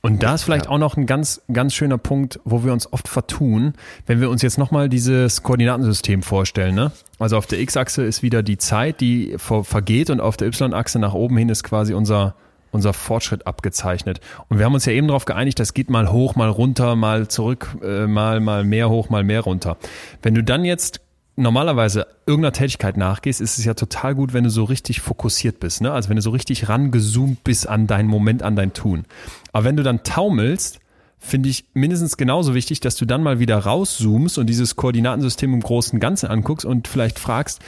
Und da ist vielleicht auch noch ein ganz, ganz schöner Punkt, wo wir uns oft vertun, wenn wir uns jetzt nochmal dieses Koordinatensystem vorstellen. Ne? Also auf der X-Achse ist wieder die Zeit, die ver vergeht und auf der Y-Achse nach oben hin ist quasi unser, unser Fortschritt abgezeichnet. Und wir haben uns ja eben darauf geeinigt, das geht mal hoch, mal runter, mal zurück, äh, mal, mal mehr hoch, mal mehr runter. Wenn du dann jetzt normalerweise irgendeiner Tätigkeit nachgehst, ist es ja total gut, wenn du so richtig fokussiert bist. Ne? Also wenn du so richtig rangezoomt bist an deinen Moment, an dein Tun. Aber wenn du dann taumelst, finde ich mindestens genauso wichtig, dass du dann mal wieder rauszoomst und dieses Koordinatensystem im großen Ganzen anguckst und vielleicht fragst,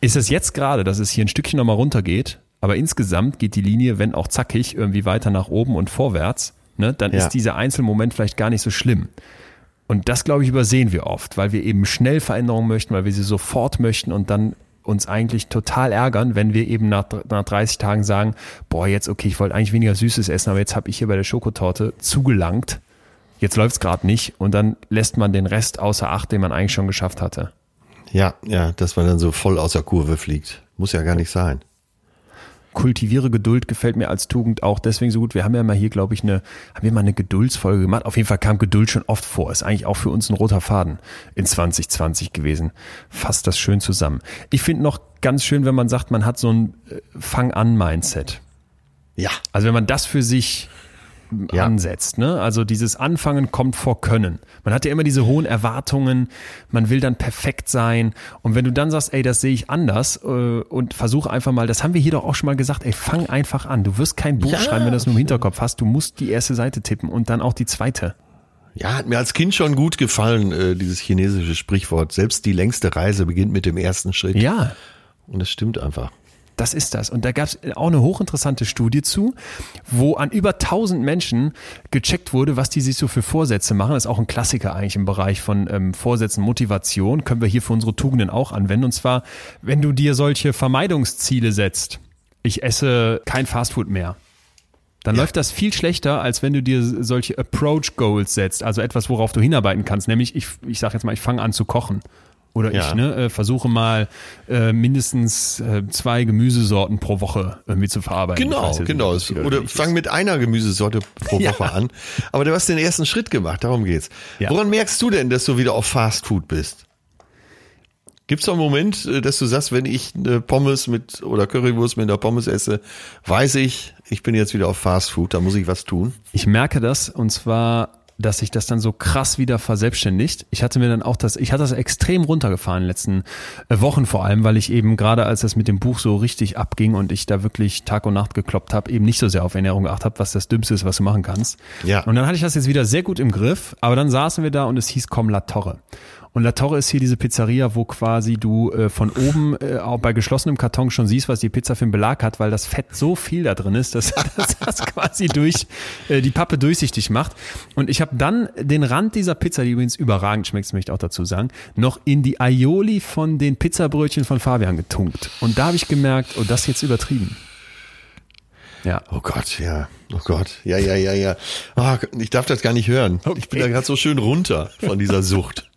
ist es jetzt gerade, dass es hier ein Stückchen nochmal runtergeht, aber insgesamt geht die Linie, wenn auch zackig, irgendwie weiter nach oben und vorwärts, ne, dann Ja. ist dieser Einzelmoment vielleicht gar nicht so schlimm. Und das, glaube ich, übersehen wir oft, weil wir eben schnell Veränderungen möchten, weil wir sie sofort möchten und dann uns eigentlich total ärgern, wenn wir eben nach, nach 30 Tagen sagen, boah, jetzt okay, ich wollte eigentlich weniger Süßes essen, aber jetzt habe ich hier bei der Schokotorte zugelangt. Jetzt läuft's gerade nicht und dann lässt man den Rest außer Acht, den man eigentlich schon geschafft hatte. Ja, ja, dass man dann so voll aus der Kurve fliegt. Muss ja gar nicht sein. Kultiviere Geduld gefällt mir als Tugend auch deswegen so gut. Wir haben ja mal hier, glaube ich, eine, haben wir mal eine Geduldsfolge gemacht. Auf jeden Fall kam Geduld schon oft vor. Ist eigentlich auch für uns ein roter Faden in 2020 gewesen. Fasst das schön zusammen. Ich finde noch ganz schön, wenn man sagt, man hat so ein äh, Fang-an-Mindset. Ja. Also wenn man das für sich Ja. ansetzt. Ne? Also dieses Anfangen kommt vor Können. Man hat ja immer diese hohen Erwartungen, man will dann perfekt sein. Und wenn du dann sagst, ey, das sehe ich anders äh, und versuch einfach mal, das haben wir hier doch auch schon mal gesagt, ey, fang einfach an. Du wirst kein Buch Ja. schreiben, wenn du das nur im Hinterkopf hast. Du musst die erste Seite tippen und dann auch die zweite. Ja, hat mir als Kind schon gut gefallen, äh, dieses chinesische Sprichwort. Selbst die längste Reise beginnt mit dem ersten Schritt. Ja, Und das stimmt einfach. Das ist das. Und da gab es auch eine hochinteressante Studie zu, wo an über 1000 Menschen gecheckt wurde, was die sich so für Vorsätze machen. Das ist auch ein Klassiker eigentlich im Bereich von ähm, Vorsätzen, Motivation. Können wir hier für unsere Tugenden auch anwenden. Und zwar, wenn du dir solche Vermeidungsziele setzt. Ich esse kein Fastfood mehr. dann läuft das viel schlechter, als wenn du dir solche Approach Goals setzt, also etwas, worauf du hinarbeiten kannst, nämlich ich, ich sage jetzt mal, ich fange an zu kochen. Oder Ja. ich ne, äh, versuche mal äh, mindestens äh, zwei Gemüsesorten pro Woche irgendwie zu verarbeiten. Genau, weiß genau. Oder fang mit einer Gemüsesorte pro Ja. Woche an. Aber du hast den ersten Schritt gemacht, darum geht's. Ja. Woran merkst du denn, dass du wieder auf Fast Food bist? Gibt es einen Moment, äh, dass du sagst, wenn ich eine Pommes mit oder Currywurst mit einer Pommes esse, weiß ich, ich bin jetzt wieder auf Fast Food, da muss ich was tun? Ich merke das und zwar, dass sich das dann so krass wieder verselbstständigt. Ich hatte mir dann auch das, ich hatte das extrem runtergefahren in den letzten äh, Wochen vor allem, weil ich eben gerade als das mit dem Buch so richtig abging und ich da wirklich Tag und Nacht gekloppt habe, eben nicht so sehr auf Ernährung geachtet habe, was das Dümmste ist, was du machen kannst. Ja. Und dann hatte ich das jetzt wieder sehr gut im Griff, aber dann saßen wir da und es hieß komm La Torre. Und La Torre ist hier diese Pizzeria, wo quasi du äh, von oben äh, auch bei geschlossenem Karton schon siehst, was die Pizza für einen Belag hat, weil das Fett so viel da drin ist, dass, dass das quasi durch äh, die Pappe durchsichtig macht. Und ich habe dann den Rand dieser Pizza, die übrigens überragend schmeckt, das möchte ich auch dazu sagen, noch in die Aioli von den Pizzabrötchen von Fabian getunkt. Und da habe ich gemerkt, oh, das ist jetzt übertrieben. Ja. Oh Gott, ja. Oh Gott. Ja, ja, ja, ja. Ah, ich darf das gar nicht hören. Ich bin da gerade so schön runter von dieser Sucht.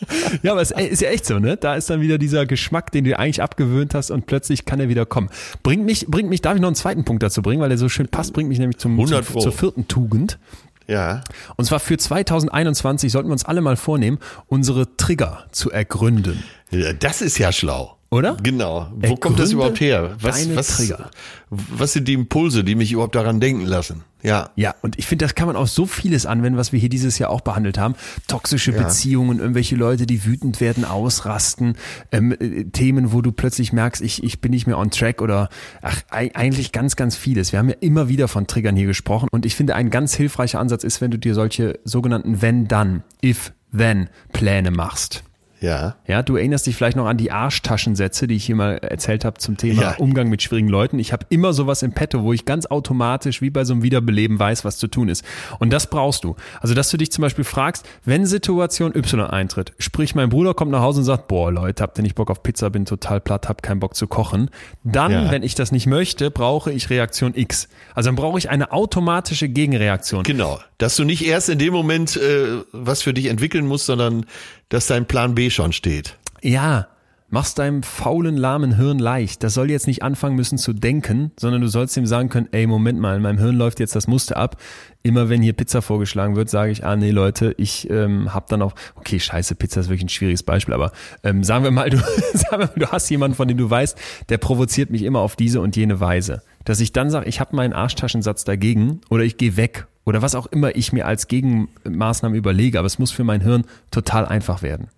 Ja, aber es ist ja echt so, ne? Da ist dann wieder dieser Geschmack, den du eigentlich abgewöhnt hast und plötzlich kann er wieder kommen. Bringt mich, bringt mich, darf ich noch einen zweiten Punkt dazu bringen, weil der so schön passt, bringt mich nämlich zum, 100 zum zur vierten Tugend. Ja. Und zwar für 2021 sollten wir uns alle mal vornehmen, unsere Trigger zu ergründen. Ja, Das ist ja schlau. Oder? Genau. Wo kommt das Ergründe überhaupt her? Was, was, Trigger. was sind die Impulse, die mich überhaupt daran denken lassen? Ja. Ja, und ich finde, das kann man auf so vieles anwenden, was wir hier dieses Jahr auch behandelt haben. Toxische Ja. Beziehungen, irgendwelche Leute, die wütend werden, ausrasten, ähm, äh, Themen, wo du plötzlich merkst, ich, ich bin nicht mehr on track oder ach, ei- eigentlich ganz, ganz vieles. Wir haben ja immer wieder von Triggern hier gesprochen und ich finde, ein ganz hilfreicher Ansatz ist, wenn du dir solche sogenannten Wenn-Dann, If-Then-Pläne machst. Ja. Ja, du erinnerst dich vielleicht noch an die Arschtaschensätze, die ich hier mal erzählt habe zum Thema Ja. Umgang mit schwierigen Leuten. Ich habe immer sowas im Petto, wo ich ganz automatisch wie bei so einem Wiederbeleben weiß, was zu tun ist. Und das brauchst du. Also, dass du dich zum Beispiel fragst, wenn Situation Y eintritt, sprich, mein Bruder kommt nach Hause und sagt, boah, Leute, habt ihr nicht Bock auf Pizza, bin total platt, hab keinen Bock zu kochen. Dann, Ja. wenn ich das nicht möchte, brauche ich Reaktion X. Also dann brauche ich eine automatische Gegenreaktion. Genau. Dass du nicht erst in dem Moment äh, was für dich entwickeln musst, sondern dass dein Plan B schon steht. Ja, mach's deinem faulen, lahmen Hirn leicht. Das soll jetzt nicht anfangen müssen zu denken, sondern du sollst ihm sagen können, ey, Moment mal, in meinem Hirn läuft jetzt das Muster ab. Immer wenn hier Pizza vorgeschlagen wird, sage ich, ah nee, Leute, ich ähm, hab dann auch, okay, scheiße, Pizza ist wirklich ein schwieriges Beispiel, aber ähm, sagen wir mal, du, sagen wir mal, du hast jemanden, von dem du weißt, der provoziert mich immer auf diese und jene Weise. Dass ich dann sage, ich habe meinen Arschtaschensatz dagegen oder ich gehe weg oder was auch immer ich mir als Gegenmaßnahme überlege, aber es muss für mein Hirn total einfach werden.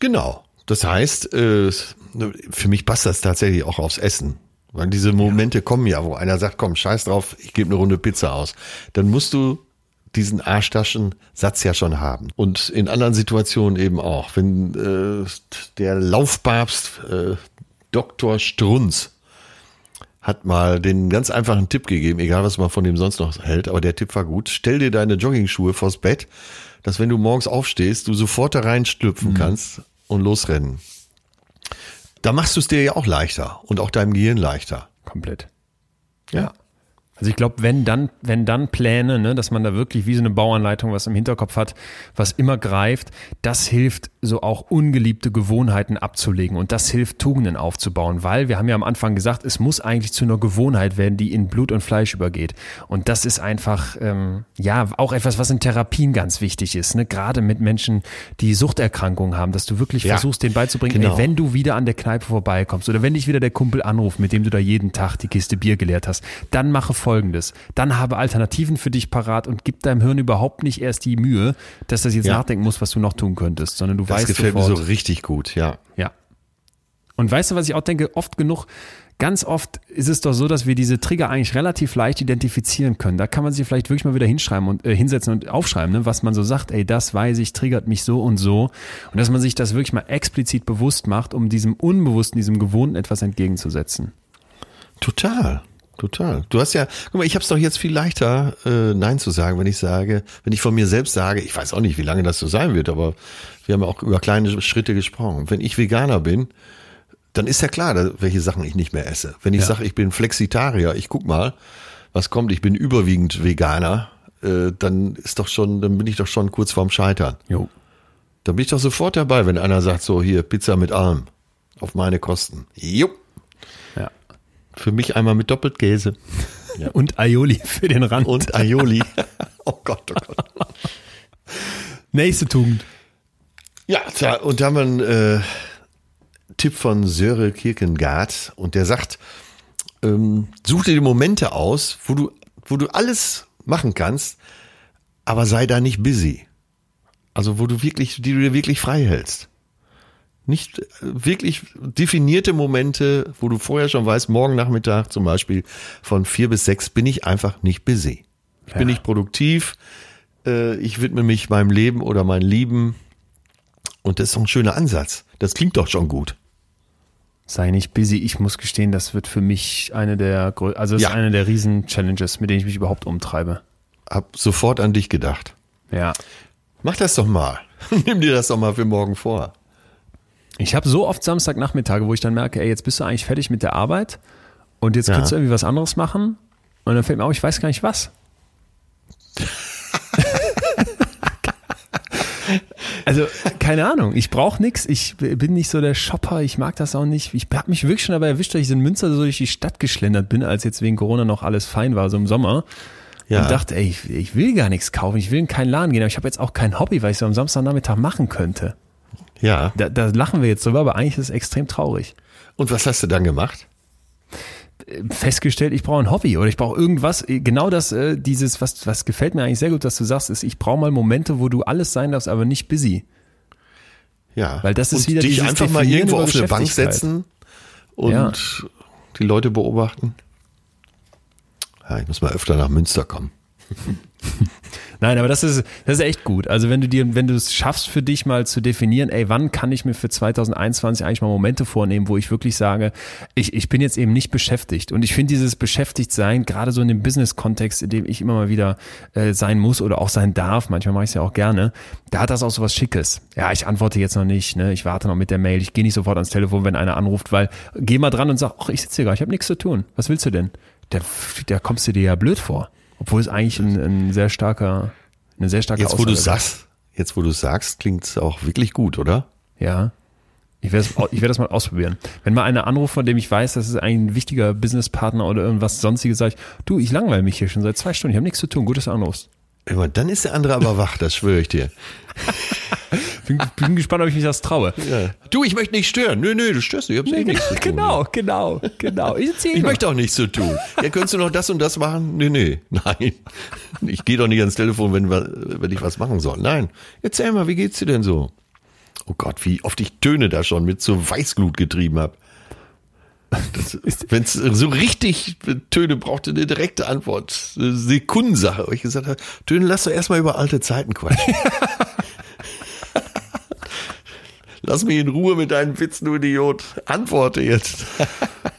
Genau. Das heißt, äh, für mich passt das tatsächlich auch aufs Essen. Weil diese Momente kommen ja, wo einer sagt, komm, scheiß drauf, ich gebe eine Runde Pizza aus. Dann musst du diesen Arschtaschensatz ja schon haben. Und in anderen Situationen eben auch. Wenn äh, der Laufpapst äh, Dr. Strunz hat mal den ganz einfachen Tipp gegeben, egal was man von dem sonst noch hält, aber der Tipp war gut. Stell dir deine Joggingschuhe vors Bett, dass wenn du morgens aufstehst, du sofort da reinstülpfen kannst und losrennen. Da machst du es dir ja auch leichter und auch deinem Gehirn leichter. Komplett. Ja. Also ich glaube, wenn dann, wenn dann Pläne, ne, dass man da wirklich wie so eine Bauanleitung was im Hinterkopf hat, was immer greift, das hilft, so auch ungeliebte Gewohnheiten abzulegen und das hilft, Tugenden aufzubauen, weil wir haben ja am Anfang gesagt, es muss eigentlich zu einer Gewohnheit werden, die in Blut und Fleisch übergeht. Und das ist einfach, ähm, ja, auch etwas, was in Therapien ganz wichtig ist, ne, gerade mit Menschen, die Suchterkrankungen haben, dass du wirklich Ja, versuchst, denen beizubringen, genau. ey, wenn du wieder an der Kneipe vorbeikommst oder wenn dich wieder der Kumpel anruft, mit dem du da jeden Tag die Kiste Bier geleert hast, dann mache folgendes. Dann habe Alternativen für dich parat und gib deinem Hirn überhaupt nicht erst die Mühe, dass das jetzt Ja. nachdenken muss, was du noch tun könntest, sondern du Das weißt gefällt sofort. mir so richtig gut, ja. Ja. Und weißt du, was ich auch denke? Oft genug, ganz oft ist es doch so, dass wir diese Trigger eigentlich relativ leicht identifizieren können. Da kann man sich vielleicht wirklich mal wieder hinschreiben und äh, hinsetzen und aufschreiben, ne? was man so sagt, ey, das weiß ich, triggert mich so und so. Und dass man sich das wirklich mal explizit bewusst macht, um diesem Unbewussten, diesem Gewohnten etwas entgegenzusetzen. Total. Total. Du hast ja, guck mal, ich habe es doch jetzt viel leichter, äh, Nein zu sagen, wenn ich sage, wenn ich von mir selbst sage, ich weiß auch nicht, wie lange das so sein wird, aber wir haben ja auch über kleine Schritte gesprochen. Wenn ich Veganer bin, dann ist ja klar, welche Sachen ich nicht mehr esse. Wenn ich Ja. sage, ich bin Flexitarier, ich guck mal, was kommt, ich bin überwiegend Veganer, äh, dann ist doch schon, dann bin ich doch schon kurz vorm Scheitern. Jo. Dann bin ich doch sofort dabei, wenn einer sagt, so hier, Pizza mit allem. Auf meine Kosten. Jupp. Ja. Für mich einmal mit Doppelkäse. Und Aioli für den Rand. Und Aioli. oh Gott, oh Gott. Nächste Tugend. Ja, tja, und da haben wir einen äh, Tipp von Söre Kierkegaard und der sagt, ähm, such dir die Momente aus, wo du, wo du alles machen kannst, aber sei da nicht busy. Also wo du wirklich, die du dir wirklich frei hältst. Nicht äh, wirklich definierte Momente, wo du vorher schon weißt, morgen Nachmittag zum Beispiel von vier bis sechs bin ich einfach nicht busy. Ich bin Ja. nicht produktiv, äh, ich widme mich meinem Leben oder meinen Lieben. Und das ist doch ein schöner Ansatz. Das klingt doch schon gut. Sei nicht busy. Ich muss gestehen, das wird für mich eine der, also Ja. ist eine der Riesen-Challenges, mit denen ich mich überhaupt umtreibe. Hab sofort an dich gedacht. Ja. Mach das doch mal. Nimm dir das doch mal für morgen vor. Ich habe so oft Samstagnachmittage, wo ich dann merke, ey, jetzt bist du eigentlich fertig mit der Arbeit und jetzt Ja. kannst du irgendwie was anderes machen. Und dann fällt mir auf, ich weiß gar nicht was. also, keine Ahnung, ich brauche nichts. Ich bin nicht so der Shopper, ich mag das auch nicht. Ich habe mich wirklich schon dabei erwischt, dass ich in Münster so durch die Stadt geschlendert bin, als jetzt wegen Corona noch alles fein war, so im Sommer. Ja. Und dachte, ey, ich, ich will gar nichts kaufen, ich will in keinen Laden gehen, aber ich habe jetzt auch kein Hobby, weil ich so am Samstagnachmittag machen könnte. Ja. Da, da lachen wir jetzt drüber, aber eigentlich ist es extrem traurig. Und was hast du dann gemacht? Festgestellt, ich brauche ein Hobby oder ich brauche irgendwas. Genau das, äh, dieses, was, was gefällt mir eigentlich sehr gut, dass du sagst, ist, ich brauche mal Momente, wo du alles sein darfst, aber nicht busy. Ja. Weil das ist und wieder dich dieses einfach mal irgendwo auf eine Bank setzen und Ja. die Leute beobachten. Ja, ich muss mal öfter nach Münster kommen. Nein, aber das ist, das ist echt gut. Also wenn du dir, wenn du es schaffst für dich mal zu definieren, ey, wann kann ich mir für 2021 eigentlich mal Momente vornehmen, wo ich wirklich sage, ich, ich bin jetzt eben nicht beschäftigt. Und ich finde dieses Beschäftigtsein, gerade so in dem Business-Kontext, in dem ich immer mal wieder äh, sein muss oder auch sein darf, manchmal mache ich es ja auch gerne, da hat das auch so was Schickes. Ja, ich antworte jetzt noch nicht, ne? ich warte noch mit der Mail, ich gehe nicht sofort ans Telefon, wenn einer anruft, weil geh mal dran und sag, ach, ich sitze hier gar, ich habe nichts zu tun. Was willst du denn? Da, da kommst du dir ja blöd vor. Obwohl es eigentlich ein, ein sehr starker, eine sehr starke Jetzt, wo du Aussage ist. sagst, jetzt, wo du sagst, klingt es auch wirklich gut, oder? Ja. Ich werde ich werd das mal ausprobieren. Wenn mal einer anruft, von dem ich weiß, das ist ein wichtiger Businesspartner oder irgendwas sonstiges, sage ich, du, ich langweile mich hier schon seit zwei Stunden, ich habe nichts zu tun, gut, dass du anrufst. Dann ist der andere aber wach, das schwöre ich dir. Bin, bin gespannt, ob ich mich das traue. Ja. Du, ich möchte nicht stören. Nö, nö, du störst nicht. Ich, hab's eh nichts zu tun. Genau, genau, genau. Ich, Ich möchte auch nichts zu tun. Ja, könntest du noch das und das machen? Nee, nee, nein. Ich gehe doch nicht ans Telefon, wenn, wenn ich was machen soll. Nein. Erzähl mal, wie geht's dir denn so? Oh Gott, wie oft ich Töne da schon mit so Weißglut getrieben habe. Wenn es so richtig Töne brauchte, eine direkte Antwort. Sekundensache. Wo ich gesagt habe, Töne, lass doch erstmal über alte Zeiten quatschen. Lass mich in Ruhe mit deinen Witzen, du Idiot. Antworte jetzt.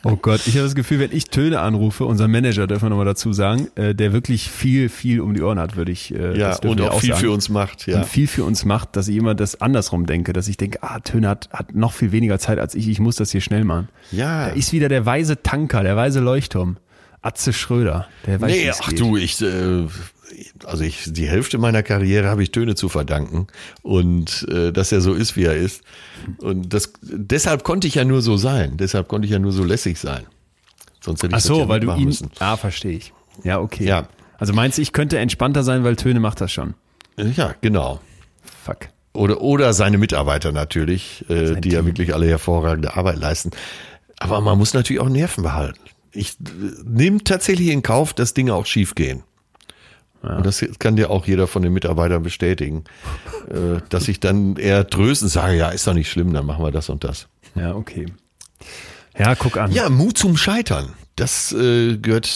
Oh Gott, ich habe das Gefühl, wenn ich Töne anrufe, unser Manager, dürfen wir nochmal dazu sagen, äh, der wirklich viel, viel um die Ohren hat, würde ich äh, Ja, und wir auch viel sagen. für uns macht. Ja. und viel für uns macht, dass ich immer das andersrum denke, dass ich denke, ah, Töne hat, hat noch viel weniger Zeit als ich, ich muss das hier schnell machen. Ja. Da ist wieder der weise Tanker, der weise Leuchtturm. Atze Schröder, der weiß, Nee, ach geht. du, ich, äh, also ich, die Hälfte meiner Karriere habe ich Töne zu verdanken und äh, dass er so ist, wie er ist. Und das, deshalb konnte ich ja nur so sein. Deshalb konnte ich ja nur so lässig sein. Sonst hätte ich Ach so, ja weil du ihn, müssen. ah, verstehe ich. Ja, okay. Ja. Also meinst du, ich könnte entspannter sein, weil Töne macht das schon? Ja, genau. Fuck. Oder, oder seine Mitarbeiter natürlich, äh, die ja Team. wirklich alle hervorragende Arbeit leisten. Aber man muss natürlich auch Nerven behalten. Ich äh, nehme tatsächlich in Kauf, dass Dinge auch schief gehen. Und das kann dir auch jeder von den Mitarbeitern bestätigen, äh, dass ich dann eher tröstend sage, ja, ist doch nicht schlimm, dann machen wir das und das. Ja, okay. Ja, guck an. Ja, Mut zum Scheitern. Das äh, gehört,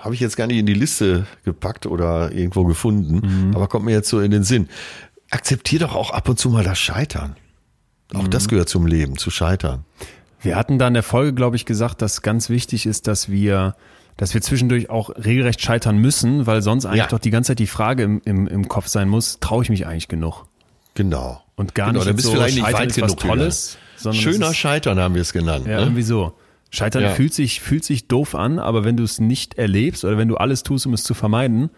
habe ich jetzt gar nicht in die Liste gepackt oder irgendwo gefunden, aber kommt mir jetzt so in den Sinn. Akzeptier doch auch ab und zu mal das Scheitern. Auch das gehört zum Leben, zu scheitern. Wir hatten da in der Folge, glaube ich, gesagt, dass ganz wichtig ist, dass wir, dass wir zwischendurch auch regelrecht scheitern müssen, weil sonst eigentlich Ja. doch die ganze Zeit die Frage im, im, im Kopf sein muss, traue ich mich eigentlich genug? Genau. Und gar genau, nicht dann bist du so, vielleicht nicht weit genug. Tolles, Schöner ist- Scheitern haben wir es genannt. Ja, ne? irgendwie so. Scheitern Ja. fühlt sich, fühlt sich doof an, aber wenn du es nicht erlebst oder wenn du alles tust, um es zu vermeiden,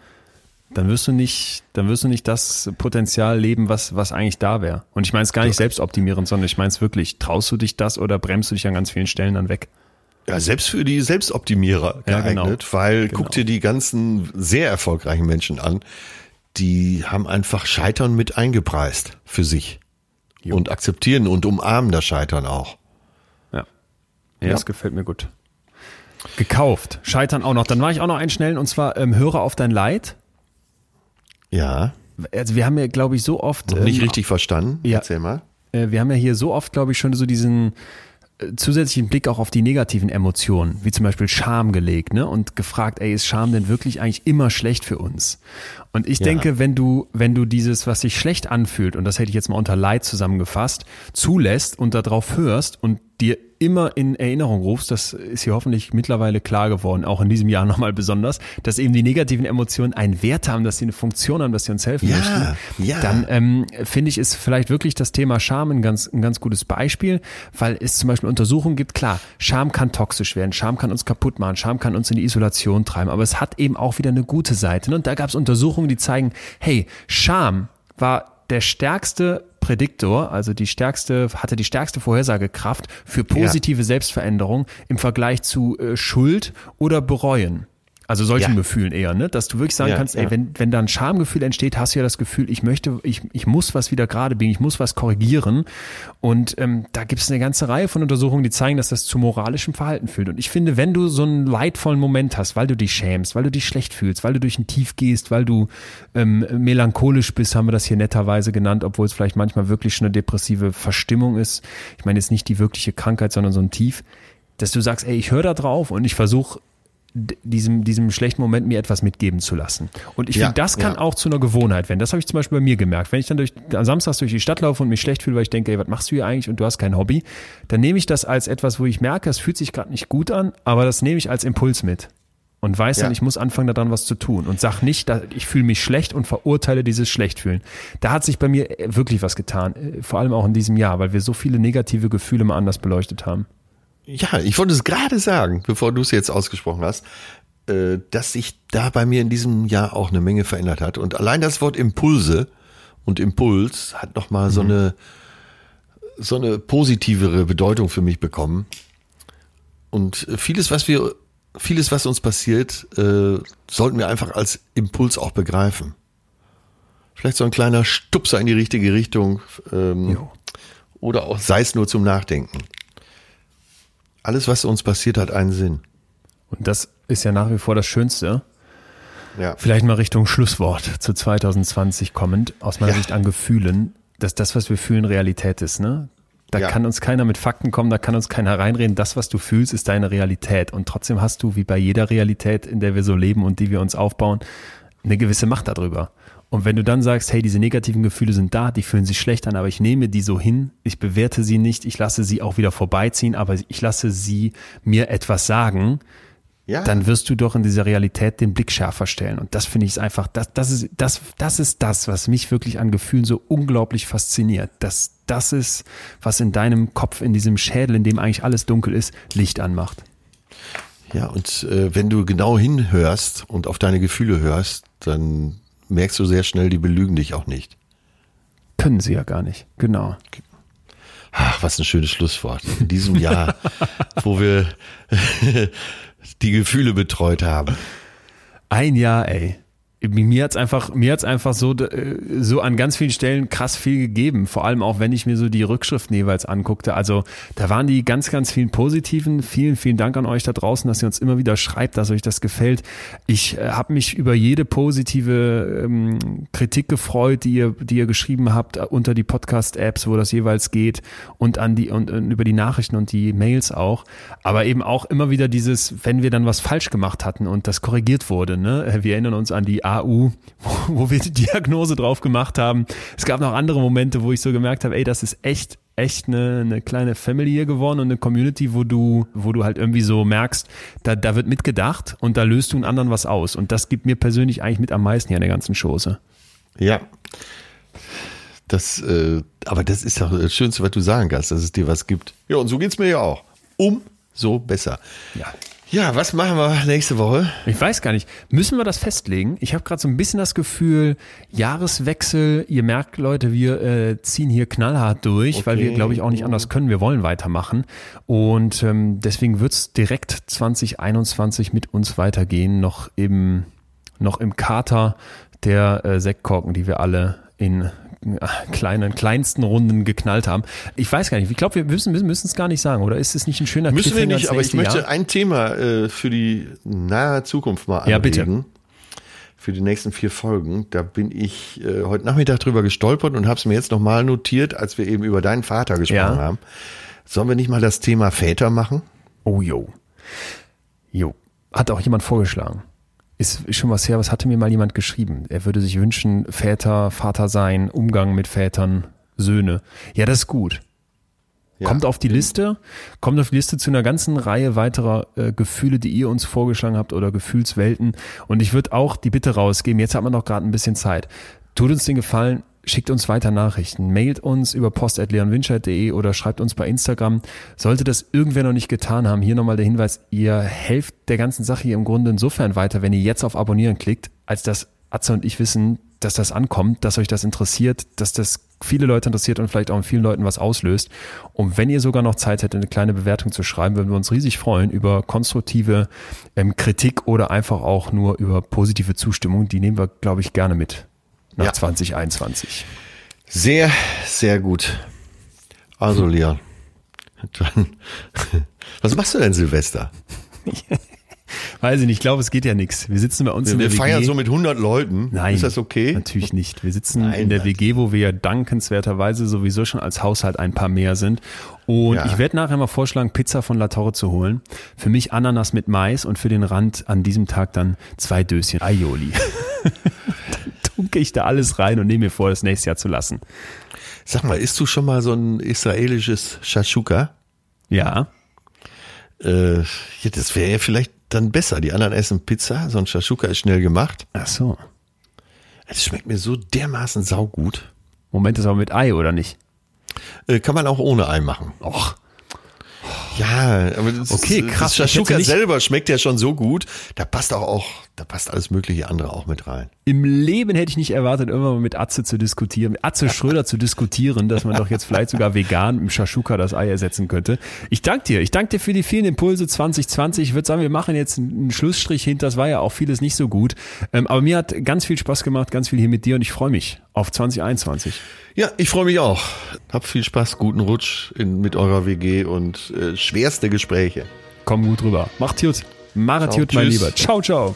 dann wirst du nicht, dann wirst du nicht das Potenzial leben, was, was eigentlich da wäre. Und ich meine es gar nicht selbstoptimierend, sondern ich meine es wirklich. Traust du dich das oder bremst du dich an ganz vielen Stellen dann weg? Ja, selbst für die Selbstoptimierer Ja, geeignet, genau. weil Genau. guck dir die ganzen sehr erfolgreichen Menschen an, die haben einfach Scheitern mit eingepreist für sich und akzeptieren und umarmen das Scheitern auch. Ja. Ja, das gefällt mir gut. Gekauft. Scheitern auch noch. Dann mache ich auch noch einen schnellen und zwar ähm, höre auf dein Leid. Ja, Also wir haben ja, glaube ich, so oft. noch nicht ähm, richtig verstanden. ja. Erzähl mal. äh, wir haben ja hier so oft, glaube ich, schon so diesen zusätzlichen Blick auch auf die negativen Emotionen, wie zum Beispiel Scham gelegt, ne? Und gefragt, ey, ist Scham denn wirklich eigentlich immer schlecht für uns? Und ich Ja. denke, wenn du, wenn du dieses, was sich schlecht anfühlt, und das hätte ich jetzt mal unter Leid zusammengefasst, zulässt und darauf hörst und dir immer in Erinnerung rufst, das ist hier hoffentlich mittlerweile klar geworden, auch in diesem Jahr nochmal besonders, dass eben die negativen Emotionen einen Wert haben, dass sie eine Funktion haben, dass sie uns helfen Ja, möchten, ja. dann ähm, finde ich, ist vielleicht wirklich das Thema Scham ein ganz, ein ganz gutes Beispiel, weil es zum Beispiel Untersuchungen gibt, klar, Scham kann toxisch werden, Scham kann uns kaputt machen, Scham kann uns in die Isolation treiben, aber es hat eben auch wieder eine gute Seite. Ne? Und da gab es Untersuchungen, die zeigen, hey, Scham war der stärkste Prädiktor, also die stärkste, hatte die stärkste Vorhersagekraft für positive Selbstveränderung im Vergleich zu äh, Schuld oder Bereuen. Also solchen Ja. Gefühlen eher, ne? Dass du wirklich sagen Ja, kannst, ey, ja. wenn, wenn da ein Schamgefühl entsteht, hast du ja das Gefühl, ich möchte, ich, ich muss was wieder gerade biegen, ich muss was korrigieren. Und ähm, da gibt es eine ganze Reihe von Untersuchungen, die zeigen, dass das zu moralischem Verhalten führt. Und ich finde, wenn du so einen leidvollen Moment hast, weil du dich schämst, weil du dich schlecht fühlst, weil du durch ein Tief gehst, weil du ähm, melancholisch bist, haben wir das hier netterweise genannt, obwohl es vielleicht manchmal wirklich schon eine depressive Verstimmung ist. Ich meine jetzt nicht die wirkliche Krankheit, sondern so ein Tief, dass du sagst, ey, ich höre da drauf und ich versuche diesem, diesem schlechten Moment mir etwas mitgeben zu lassen. Und ich Ja, finde, das kann ja. auch zu einer Gewohnheit werden. Das habe ich zum Beispiel bei mir gemerkt. Wenn ich dann durch, am Samstag durch die Stadt laufe und mich schlecht fühle, weil ich denke, ey, was machst du hier eigentlich und du hast kein Hobby, dann nehme ich das als etwas, wo ich merke, es fühlt sich gerade nicht gut an, aber das nehme ich als Impuls mit. Und weiß Ja. dann, ich muss anfangen, daran was zu tun. Und sag nicht, ich fühle mich schlecht und verurteile dieses Schlechtfühlen. Da hat sich bei mir äh, wirklich was getan. äh, Vor allem auch in diesem Jahr, weil wir so viele negative Gefühle mal anders beleuchtet haben. Ja, ich wollte es gerade sagen, bevor du es jetzt ausgesprochen hast, äh, dass sich da bei mir in diesem Jahr auch eine Menge verändert hat. Und allein das Wort Impulse und Impuls hat nochmal Mhm. so eine so eine positivere Bedeutung für mich bekommen. Und vieles, was wir, vieles, was uns passiert, äh, sollten wir einfach als Impuls auch begreifen. Vielleicht so ein kleiner Stupser in die richtige Richtung. Ähm, Jo. oder auch sei es nur zum Nachdenken. Alles, was uns passiert, hat einen Sinn. Und das ist ja nach wie vor das Schönste. Ja. Vielleicht mal Richtung Schlusswort zu 2020 kommend, aus meiner Ja. Sicht an Gefühlen, dass das, was wir fühlen, Realität ist. Ne? Da Ja. kann uns keiner mit Fakten kommen, da kann uns keiner reinreden. Das, was du fühlst, ist deine Realität. Und trotzdem hast du, wie bei jeder Realität, in der wir so leben und die wir uns aufbauen, eine gewisse Macht darüber. Und wenn du dann sagst, hey, diese negativen Gefühle sind da, die fühlen sich schlecht an, aber ich nehme die so hin, ich bewerte sie nicht, ich lasse sie auch wieder vorbeiziehen, aber ich lasse sie mir etwas sagen, Ja. dann wirst du doch in dieser Realität den Blick schärfer stellen. Und das finde ich einfach, das, das, ist, das, das ist das, was mich wirklich an Gefühlen so unglaublich fasziniert. Das, das ist, was in deinem Kopf, in diesem Schädel, in dem eigentlich alles dunkel ist, Licht anmacht. Ja, und äh, wenn du genau hinhörst und auf deine Gefühle hörst, dann merkst du sehr schnell, die belügen dich auch nicht. Können sie ja gar nicht. Genau. Ach, was ein schönes Schlusswort. In diesem Jahr, wo wir die Gefühle betreut haben. Ein Jahr, ey. Mir hat's einfach, mir hat's einfach so, äh, so an ganz vielen Stellen krass viel gegeben. Vor allem auch, wenn ich mir so die Rückschriften jeweils anguckte. Also, da waren die ganz, ganz vielen positiven. Vielen, vielen Dank an euch da draußen, dass ihr uns immer wieder schreibt, dass euch das gefällt. Ich äh, habe mich über jede positive ähm, Kritik gefreut, die ihr, die ihr geschrieben habt äh, unter die Podcast-Apps, wo das jeweils geht und an die und, und über die Nachrichten und die Mails auch. Aber eben auch immer wieder dieses, wenn wir dann was falsch gemacht hatten und das korrigiert wurde. Ne? Wir erinnern uns an die AU, wo, wir die Diagnose drauf gemacht haben. Es gab noch andere Momente, wo ich so gemerkt habe, ey, das ist echt echt eine, eine kleine Family hier geworden und eine Community, wo du, wo du halt irgendwie so merkst, da, da wird mitgedacht und da löst du einen anderen was aus. Und das gibt mir persönlich eigentlich mit am meisten hier an der ganzen Chose. Ja. Das, äh, aber das ist doch das Schönste, was du sagen kannst, dass es dir was gibt. Ja, und so geht's mir ja auch. Um so besser. Ja. Ja, was machen wir nächste Woche? Ich weiß gar nicht. Müssen wir das festlegen? Ich habe gerade so ein bisschen das Gefühl, Jahreswechsel, ihr merkt, Leute, wir äh, ziehen hier knallhart durch, Okay. weil wir, glaube ich, auch nicht anders können. Wir wollen weitermachen. Und ähm, deswegen wird's direkt 2021 mit uns weitergehen, noch im, noch im Kater der äh, Sektkorken, die wir alle in kleinen, kleinsten Runden geknallt haben. Ich weiß gar nicht, ich glaube, wir müssen müssen es gar nicht sagen, oder ist es nicht ein schöner Müssen wir nicht, aber ich möchte Jahr? ein Thema äh, für die nahe Zukunft mal anregen. Ja, bitte. Für die nächsten vier Folgen. Da bin ich äh, heute Nachmittag drüber gestolpert und habe es mir jetzt nochmal notiert, als wir eben über deinen Vater gesprochen Ja. haben. Sollen wir nicht mal das Thema Väter machen? Oh, jo. Jo. Hat auch jemand vorgeschlagen. Ist, schon was her, was hatte mir mal jemand geschrieben? Er würde sich wünschen, Väter, Vater sein, Umgang mit Vätern, Söhne. Ja, das ist gut. Ja. Kommt auf die Liste, kommt auf die Liste zu einer ganzen Reihe weiterer äh, Gefühle, die ihr uns vorgeschlagen habt oder Gefühlswelten. Und ich würde auch die Bitte rausgeben, jetzt hat man noch gerade ein bisschen Zeit. Tut uns den Gefallen, schickt uns weiter Nachrichten, mailt uns über post.leonwinscheid.de oder schreibt uns bei Instagram. Sollte das irgendwer noch nicht getan haben, hier nochmal der Hinweis, ihr helft der ganzen Sache hier im Grunde insofern weiter, wenn ihr jetzt auf Abonnieren klickt, als dass Atze und ich wissen, dass das ankommt, dass euch das interessiert, dass das viele Leute interessiert und vielleicht auch in vielen Leuten was auslöst. Und wenn ihr sogar noch Zeit hättet, eine kleine Bewertung zu schreiben, würden wir uns riesig freuen über konstruktive ähm, Kritik oder einfach auch nur über positive Zustimmung. Die nehmen wir, glaube ich, gerne mit nach Ja. 2021. Sehr, sehr gut. Also, Leon. Dann, was machst du denn Silvester? Weiß ich nicht, ich glaube, es geht ja nichts. Wir sitzen bei uns Wir, in wir der feiern WG. so mit 100 Leuten. Nein. Ist das okay? Natürlich nicht. Wir sitzen Nein, in der WG, wo wir ja dankenswerterweise sowieso schon als Haushalt ein paar mehr sind. Und Ja. ich werde nachher mal vorschlagen, Pizza von La Torre zu holen. Für mich Ananas mit Mais und für den Rand an diesem Tag dann zwei Döschen Aioli. tunke ich da alles rein und nehme mir vor, das nächste Jahr zu lassen. Sag mal, isst du schon mal so ein israelisches Shashuka? Ja. Äh, ja, das wäre ja vielleicht dann besser. Die anderen essen Pizza, so ein Shashuka ist schnell gemacht. Ach so. Es schmeckt mir so dermaßen saugut. Moment, ist aber mit Ei, oder nicht? Äh, kann man auch ohne Ei machen. Och. Ja, aber das Okay, ist, krass. Das Shashuka selber schmeckt ja schon so gut. Da passt auch, auch, da passt alles mögliche andere auch mit rein. Im Leben hätte ich nicht erwartet, irgendwann mal mit Atze zu diskutieren, mit Atze Schröder zu diskutieren, dass man doch jetzt vielleicht sogar vegan im Shashuka das Ei ersetzen könnte. Ich danke dir. Ich danke dir für die vielen Impulse 2020. Ich würde sagen, wir machen jetzt einen Schlussstrich hinter. Das war ja auch vieles nicht so gut. Ähm, aber mir hat ganz viel Spaß gemacht, ganz viel hier mit dir und ich freue mich auf 2021. Ja, ich freue mich auch. Hab viel Spaß, guten Rutsch in, mit eurer WG und äh, schwerste Gespräche. Komm gut rüber. Macht gut. Macht Ciao, gut, mein. Lieber. Ciao, ciao.